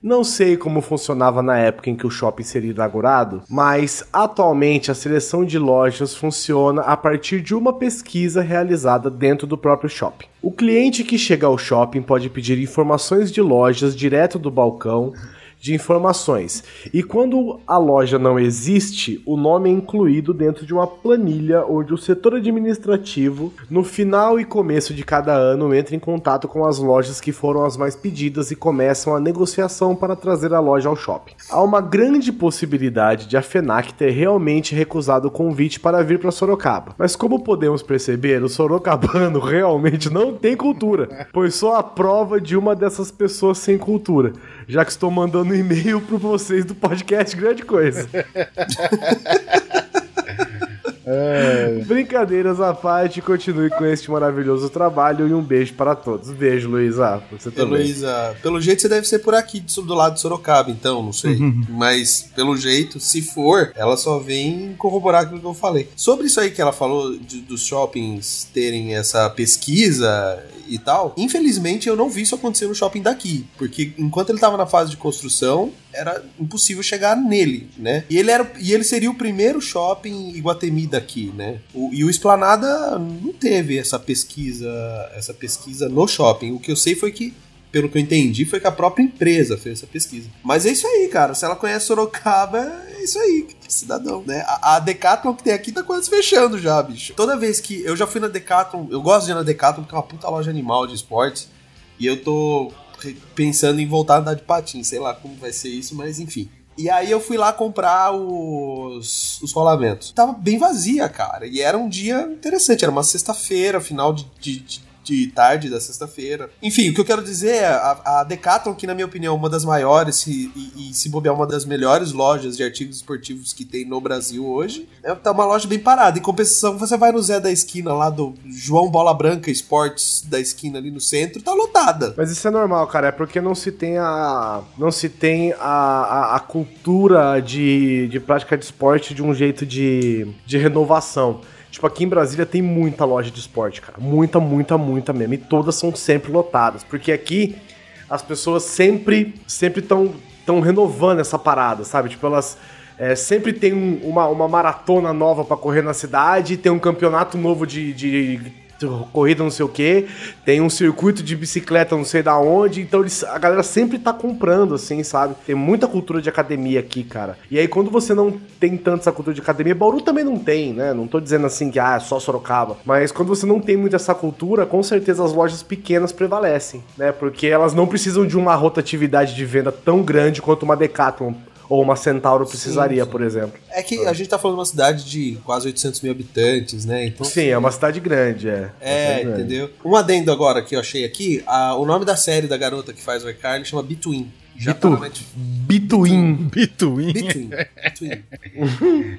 Não sei como funcionava na época em que o shopping seria inaugurado, mas atualmente a seleção de lojas funciona a partir de uma pesquisa realizada dentro do próprio shopping. O cliente que chega ao shopping pode pedir informações de lojas direto do balcão de informações. E quando a loja não existe, o nome é incluído dentro de uma planilha onde o setor administrativo, no final e começo de cada ano, entra em contato com as lojas que foram as mais pedidas e começam a negociação para trazer a loja ao shopping. Há uma grande possibilidade de a FENAC ter realmente recusado o convite para vir para Sorocaba. Mas como podemos perceber, o sorocabano realmente não tem cultura, pois só a prova de uma dessas pessoas sem cultura, já que estou mandando um e-mail para vocês do podcast Grande Coisa. Brincadeiras à parte, continue com este maravilhoso trabalho e um beijo para todos. Beijo, Luísa. Você também. Heloísa, pelo jeito você deve ser por aqui, do do lado de Sorocaba, então, não sei. Mas, pelo jeito, se for, ela só vem corroborar aquilo que eu falei. Sobre isso aí que ela falou, de- dos shoppings terem essa pesquisa e tal, infelizmente eu não vi isso acontecer no shopping daqui. Porque enquanto ele tava na fase de construção, era impossível chegar nele, né? E ele, era, e ele seria o primeiro shopping Iguatemi daqui, né? O- e o Esplanada não teve essa pesquisa, essa pesquisa no shopping. O que eu sei foi que pelo que eu entendi, foi que a própria empresa fez essa pesquisa. Mas é isso aí, cara. Se ela conhece Sorocaba, é isso aí, cidadão, né? A, a Decathlon que tem aqui tá quase fechando já, bicho. Toda vez que eu já fui na Decathlon, eu gosto de ir na Decathlon porque é uma puta loja animal de esportes. E eu tô pensando em voltar a andar de patins, sei lá como vai ser isso, mas enfim. E aí eu fui lá comprar os, os rolamentos. Tava bem vazia, cara. E era um dia interessante. Era uma sexta-feira, final de, de, de- de tarde da sexta-feira. Enfim, o que eu quero dizer é a, a Decathlon, que na minha opinião é uma das maiores e, e, e se bobear uma das melhores lojas de artigos esportivos que tem no Brasil hoje, é tá uma loja bem parada. Em compensação, você vai no Zé da esquina lá do João Bola Branca Esportes da esquina ali no centro, tá lotada. Mas isso é normal, cara. É porque não se tem a. Não se tem a, a, a cultura de, de prática de esporte de um jeito de, de renovação. Tipo, aqui em Brasília tem muita loja de esporte, cara. Muita, muita, muita mesmo. E todas são sempre lotadas. Porque aqui as pessoas sempre sempre estão tão renovando essa parada, sabe? Tipo, elas é, sempre tem um- uma, uma maratona nova pra correr na cidade, tem um campeonato novo de, de corrida não sei o que, tem um circuito de bicicleta não sei da onde, então eles, a galera sempre tá comprando, assim, sabe? Tem muita cultura de academia aqui, cara. E aí quando você não tem tanto essa cultura de academia, Bauru também não tem, né? Não tô dizendo assim que, ah, é só Sorocaba. Mas quando você não tem muito essa cultura, com certeza as lojas pequenas prevalecem, né? Porque elas não precisam de uma rotatividade de venda tão grande quanto uma Decathlon ou uma Centauro precisaria, sim. por exemplo. É que a gente tá falando de uma cidade de quase 800 mil habitantes, né? Então, Sim, é uma cidade grande, é. É, cidade grande. entendeu? Um adendo agora que eu achei aqui, a- o nome da série da garota que faz o iCarly chama Between. Já tá Bitu. Bituin. Between. Between.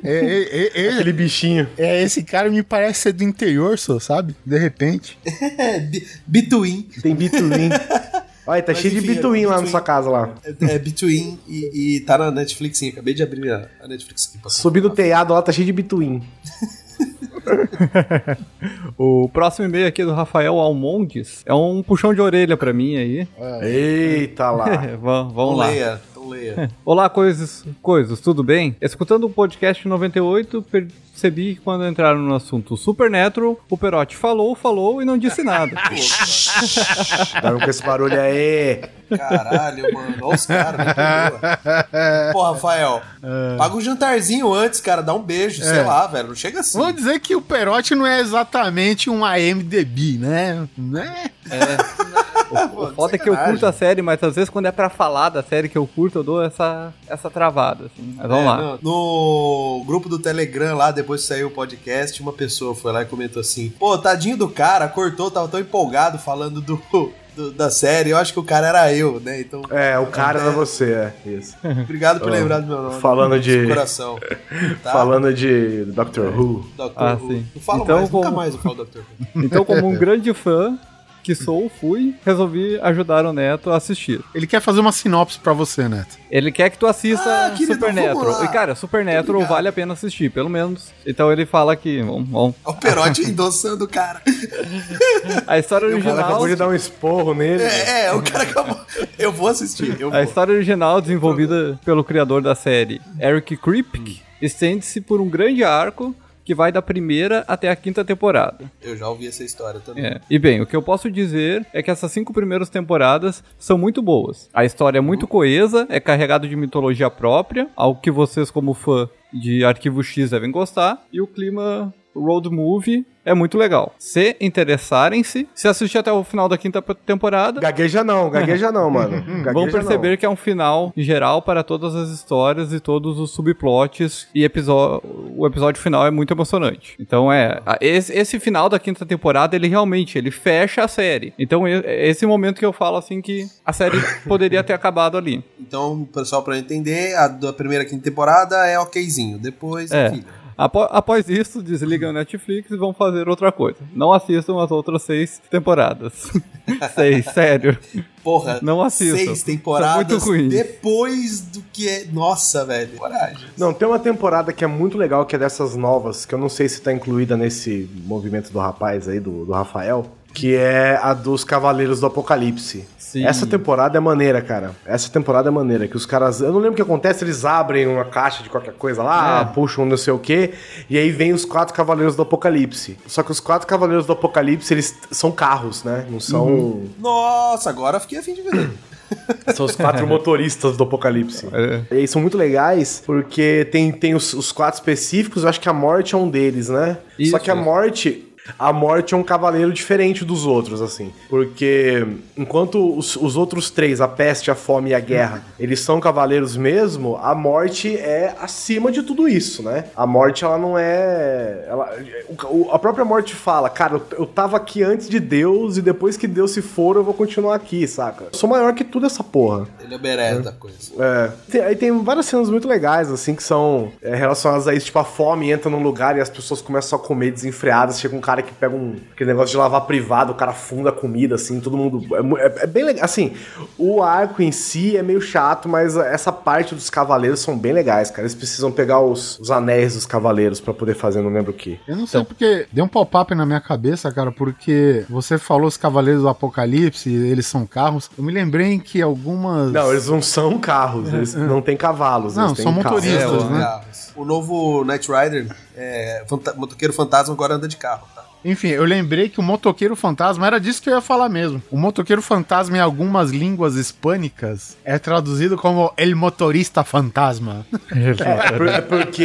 É, é, é, é, Aquele bichinho. é, esse cara me parece ser do interior, só, sabe? De repente. É, Bi- Between. Tem bituin. Olha, tá Mas cheio de enfim, é bituin lá na sua casa lá. É, é Between e, e tá na Netflix, sim. Acabei de abrir a, a Netflix aqui pra Subir no telhado lá tá cheio de bituin. O próximo e-mail aqui do Rafael Almondes é um puxão de orelha pra mim aí. Eita lá. É, va- vamos Então lá. leia, leia. Olá, coisas, coisas, tudo bem? Escutando o podcast 98, percebi que quando entraram no assunto Supernatural, o Perotti falou, falou e não disse nada. Dá com esse barulho aí. Caralho, mano. Olha os caras, perdoa. Pô, Rafael, paga um jantarzinho antes, cara. Dá um beijo, sei É. lá, velho. Não chega assim. Vamos dizer que o Perotti não é exatamente um AMDB, né? né? Pô, O foda é que eu curto a série, mas às vezes quando é pra falar da série que eu curto, eu dou essa, essa travada, assim. Mas vamos É, lá. não, no grupo do Telegram lá, depois que saiu o podcast, uma pessoa foi lá e comentou assim: Pô, tadinho do cara, cortou, tava tão empolgado falando do, do- da série. Eu acho que o cara era eu, né? Então, É, o cara era você, é. Isso. obrigado por lembrar do meu nome. Falando de- coração. Tá? Falando de Doctor Who. Dr. Ah, Who. sim. Não falo Então, mais, nunca como- mais eu falo Dr. Who. Então, como um grande fã que sou, fui, resolvi ajudar o Neto a assistir. Ele quer fazer uma sinopse pra você, Neto. Ele quer que tu assista Ah, querido, Supernatural. lá. E, cara, Supernatural Obrigado. vale a pena assistir, pelo menos. Então ele fala que. Bom, bom, o Perotti endossando o cara. a história O cara original. acabou de dar um esporro nele. É, é, o cara acabou. Eu vou assistir. Eu vou. A história original, desenvolvida pelo criador da série, Eric Kripke, estende-se por um grande arco que vai da primeira até a quinta temporada. Eu já ouvi essa história também. É. E bem, o que eu posso dizer é que essas cinco primeiras temporadas são muito boas. A história é muito coesa, é carregado de mitologia própria, algo que vocês, como fã de Arquivo X, devem gostar, e o clima road movie é muito legal. Se interessarem-se, se assistir até o final da quinta temporada, Gagueja não, gagueja não, mano. Gagueja Vão perceber não. que é um final geral para todas as histórias e todos os subplots e o episódio final é muito emocionante. Então é, esse, esse final da quinta temporada, ele realmente, ele fecha a série. Então é esse momento que eu falo assim que a série poderia ter acabado ali. Então, pessoal, pra entender, a da primeira quinta temporada é okzinho. Depois, É. filho. Após isso, desligam o Netflix e vão fazer outra coisa. Não assistam as outras seis temporadas. seis, sério. Porra, Não assistam. seis São temporadas muito ruins. depois do que é. Nossa, velho. Coragem. Não, tem uma temporada que é muito legal, que é dessas novas, que eu não sei se tá incluída nesse movimento do rapaz aí, do, do Rafael, que é a dos Cavaleiros do Apocalipse. Sim. Essa temporada é maneira, cara. Essa temporada é maneira, que os caras. Eu não lembro o que acontece, eles abrem uma caixa de qualquer coisa lá, É. puxam não sei o quê, e aí vem os quatro Cavaleiros do Apocalipse. Só que os quatro Cavaleiros do Apocalipse, eles são carros, né? Não são. Uhum. Nossa, agora eu fiquei afim de ver. São os quatro motoristas do Apocalipse. É. E eles são muito legais, porque tem, tem os, os quatro específicos, eu acho que a morte é um deles, né? Isso. Só que a morte. A morte é um cavaleiro diferente dos outros, assim. Porque enquanto os, os outros três, a peste, a fome e a guerra, eles são cavaleiros mesmo, a morte é acima de tudo isso, né? A morte, ela não é. Ela, o- a própria morte fala, cara, eu, eu tava aqui antes de Deus e depois que Deus se for, eu vou continuar aqui, saca? Eu sou maior que tudo essa porra. Ele é beré da coisa. É. Tem- aí tem várias cenas muito legais, assim, que são é, relacionadas a isso. Tipo, a fome entra num lugar e as pessoas começam a comer desenfreadas. Chega um cara que pega um. aquele negócio de lavar privado, o cara funda a comida, assim, todo mundo. É, é- é bem legal. Assim, o arco em si é meio chato, mas essa parte dos cavaleiros são bem legais, cara. Eles precisam pegar os, os anéis dos cavaleiros pra poder fazer, não lembro o que. Eu não sei porque deu um pop-up na minha cabeça, cara, porque você falou os Cavaleiros do Apocalipse, eles são carros. Eu me lembrei que algumas. Não, eles não são carros, eles não têm cavalos. Não, eles têm são carros. motoristas, É, né? Carros. O novo Knight Rider, é, fanta- motoqueiro fantasma, agora anda de carro, tá? Enfim, eu lembrei que o motoqueiro fantasma era disso que eu ia falar mesmo. O motoqueiro fantasma, em algumas línguas hispânicas, é traduzido como El Motorista Fantasma. É, por- é porque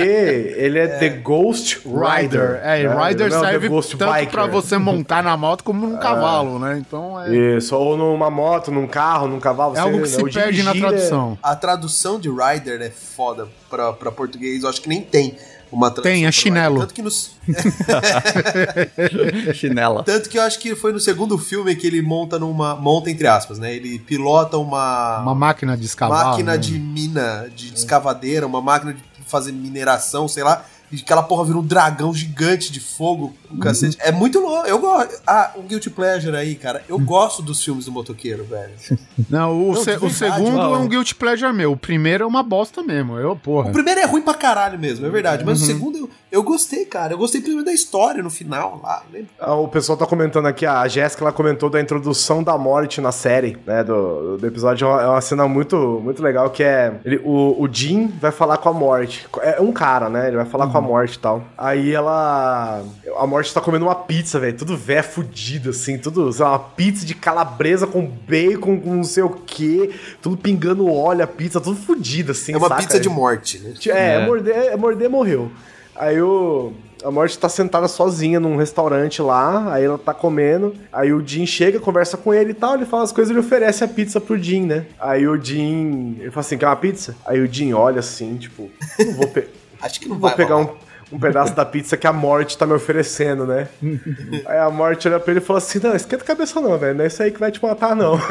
ele é, The Ghost Rider. É, né? Rider não é serve Ghost tanto Biker. pra você montar na moto como num cavalo, né? Então é, Isso, ou numa moto, num carro, num cavalo. é você- algo que se perde na é- tradução. A tradução de Rider é foda pra, pra português. Eu acho que nem tem uma. Tem, é pra chinelo. Tanto que, nos, Chinela. tanto que eu acho que foi no segundo filme que ele monta numa. Monta entre aspas, né? Ele pilota uma. Uma máquina de escavar. máquina né? de mina, de, de escavadeira, uma máquina de fazer mineração, sei lá. E aquela porra vira um dragão gigante de fogo, um cacete. É muito louco. Eu gosto. Ah, um Guilty Pleasure aí, cara. Eu gosto dos filmes do motoqueiro, velho. Não, o, Não, se- o segundo não. é um guilty pleasure meu. O primeiro é uma bosta mesmo. Eu, porra. O primeiro é ruim pra caralho mesmo, é verdade. Mas o segundo eu, eu gostei, cara. Eu gostei primeiro da história no final lá. Lembra? Ah, O pessoal tá comentando aqui, a Jéssica ela comentou da introdução da morte na série, né? Do, do episódio. É uma- é uma cena muito, muito legal que é. ele- o, o Jim vai falar com a morte. É um cara, né? Ele vai falar com a morte e tal. Aí ela. A morte tá comendo uma pizza, velho. Tudo véia fudido, assim. Tudo. Sei lá, uma pizza de calabresa com bacon, com não sei o quê. Tudo pingando óleo, a pizza, tudo fudido, assim. É uma saca? pizza de morte, né? É, é. Morder, é morder morreu. Aí o. A Morte tá sentada sozinha num restaurante lá, aí ela tá comendo, aí o Jim chega, conversa com ele e tal, ele fala as coisas, ele oferece a pizza pro Jim, né? Aí o Jim, ele fala assim, quer uma pizza? Aí o Jim olha assim, tipo, não vou, pe- Acho que não não vou vai pegar rolar. um, um pedaço da pizza que a Morte tá me oferecendo, né? aí a Morte olha pra ele e fala assim, não, esquenta a cabeça não, velho, não é isso aí que vai te matar, não.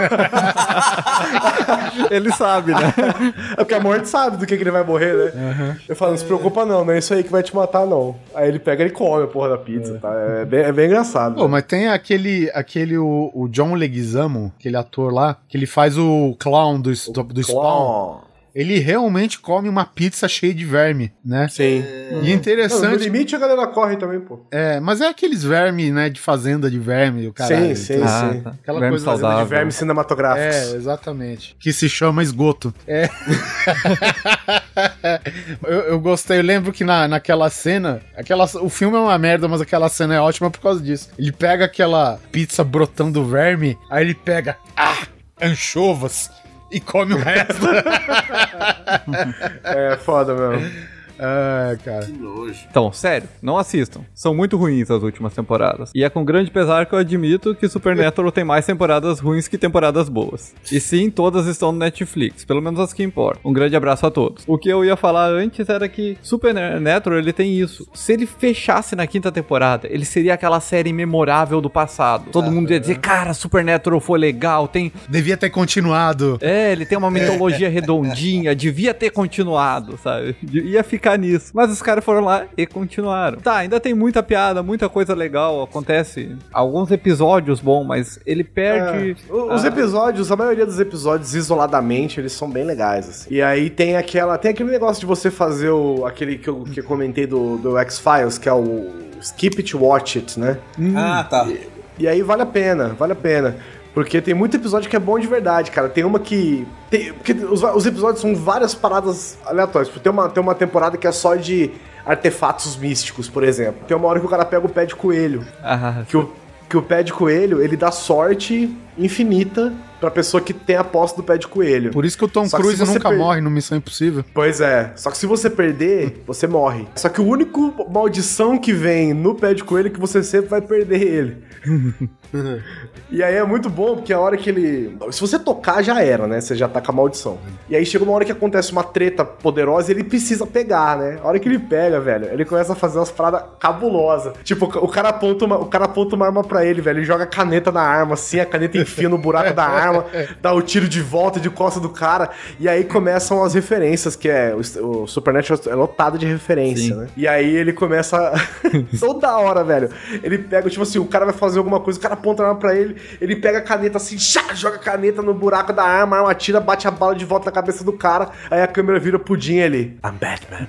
Ele sabe, né? É porque a morte sabe do que, que ele vai morrer, né? Eu falo, não se preocupa não, não é isso aí que vai te matar, não. Aí ele pega e come a porra da pizza, tá? É bem, é bem engraçado. Pô, mas tem aquele, aquele o, o John Leguizamo, aquele ator lá, que ele faz o clown do, do, do Spawn. Ele realmente come uma pizza cheia de verme, né? Sim. E Não, no interessante. limite a galera corre também, pô. É, mas é aqueles vermes, né, de fazenda de verme, o cara. sim, sim, Ah, sim. tá. Aquela Verme coisa saudável. De vermes cinematográficos. É, exatamente. Que se chama esgoto. É. eu, eu gostei, eu lembro que na, naquela cena, aquela, o filme é uma merda, mas aquela cena é ótima por causa disso. Ele pega aquela pizza brotando verme, aí ele pega, ah, anchovas, e come o resto. É, foda mesmo. Ah, cara. Que nojo. Então, sério, não assistam. São muito ruins as últimas temporadas. E é com grande pesar que eu admito que Supernatural tem mais temporadas ruins que temporadas boas. E sim, todas estão no Netflix, pelo menos as que importam. Um grande abraço a todos. O que eu ia falar antes era que Supernatural, ele tem isso. Se ele fechasse na quinta temporada, ele seria aquela série memorável do passado. Todo mundo ia dizer, cara, Supernatural foi legal, tem... Devia ter continuado. É, ele tem uma mitologia redondinha, devia ter continuado, sabe? Ia ficar ficar nisso. Mas os caras foram lá e continuaram. Tá, ainda tem muita piada, muita coisa legal, acontece alguns episódios bom, mas ele perde. É, os ah. episódios, a maioria dos episódios isoladamente, eles são bem legais, assim. E aí tem aquela, tem aquele negócio de você fazer o aquele que eu, que eu comentei do, do X-Files, que é o skip it, watch it, né? Ah, tá. E, e aí vale a pena, vale a pena. Porque tem muito episódio que é bom de verdade, cara. Tem uma que. Tem, porque os, os episódios são várias paradas aleatórias. Tipo, tem uma, tem uma temporada que é só de artefatos místicos, por exemplo. Tem uma hora que o cara pega o pé de coelho. Ah, Que o, que o pé de coelho, ele dá sorte infinita pra pessoa que tem a posse do pé de coelho. Por isso que o Tom Só Cruise nunca per- morre no Missão Impossível. Pois é. Só que se você perder, você morre. Só que o único maldição que vem no pé de coelho é que você sempre vai perder ele. e aí é muito bom, porque a hora que ele. Se você tocar, já era, né? Você já tá com a maldição. E aí chega uma hora que acontece uma treta poderosa e ele precisa pegar, né? A hora que ele pega, velho, ele começa a fazer umas paradas cabulosas. Tipo, o cara aponta uma, o cara aponta uma arma pra ele, velho. Ele joga a caneta na arma, assim, a caneta enfia no buraco da arma, dá o tiro de volta de costa do cara. E aí começam as referências, que é. O, o Supernatural é lotado de referência, Sim. né? E aí ele começa. Toda hora, velho. Ele pega, tipo assim, o cara vai fazer alguma coisa, o cara aponta a arma pra ele, ele pega a caneta assim, chá, joga a caneta no buraco da arma, a arma atira, bate a bala de volta na cabeça do cara, aí a câmera vira pudim ali. I'm Batman.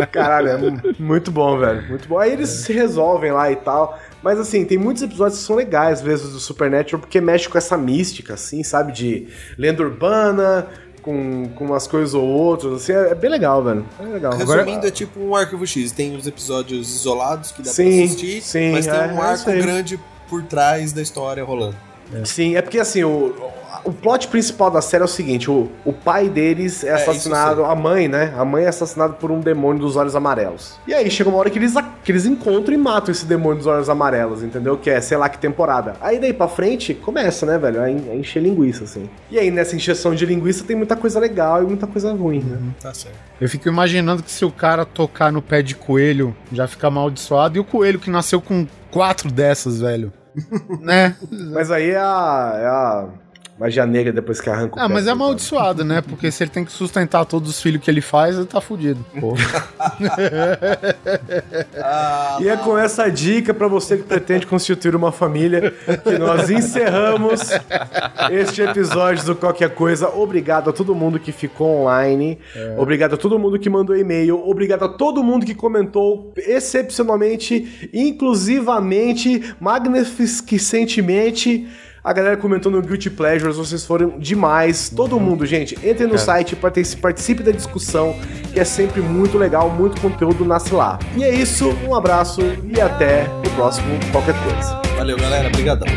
Caralho, é mu- muito bom, velho. Muito bom. Aí eles se resolvem lá e tal. Mas assim, tem muitos episódios que são legais, às vezes, do Supernatural, porque mexe com essa mística, assim, sabe? De lenda urbana, com, com umas coisas ou outras, assim, é, é bem legal, velho. É legal. Resumindo, é tipo um arquivo X. Tem os episódios isolados que dá Sim, pra assistir, sim, mas tem é, um é arco grande por trás da história rolando. Sim, é porque assim, o, o plot principal da série é o seguinte: o, o pai deles é isso assassinado, sei. a mãe, né? A mãe é assassinada por um demônio dos olhos amarelos. E aí chega uma hora que eles, que eles encontram e matam esse demônio dos olhos amarelos, entendeu? Que é, sei lá que temporada. Aí daí pra frente começa, né, velho? A, en- a encher linguiça, assim. E aí nessa encheção de linguiça tem muita coisa legal e muita coisa ruim, né? Tá certo. Eu fico imaginando que se o cara tocar no pé de coelho, já fica amaldiçoado. E o coelho que nasceu com quatro dessas, velho. Né? Mas aí é a, é a magia negra depois que arranca o Ah, mas é amaldiçoado, né? Porque se ele tem que sustentar todos os filhos que ele faz, ele tá fudido. Ah, E é com essa dica pra você que pretende constituir uma família que nós encerramos este episódio do Qualquer Coisa. Obrigado a todo mundo que ficou online. Obrigado a todo mundo que mandou e-mail. Obrigado a todo mundo que comentou excepcionalmente, inclusivamente, magnificentemente. A galera comentou no Guilty Pleasures, vocês foram demais. Todo uhum. mundo, gente, entre no é. site, participe, participe da discussão, que é sempre muito legal, muito conteúdo nasce lá. E é isso, um abraço e até o próximo qualquer coisa. Valeu, galera. Obrigadão.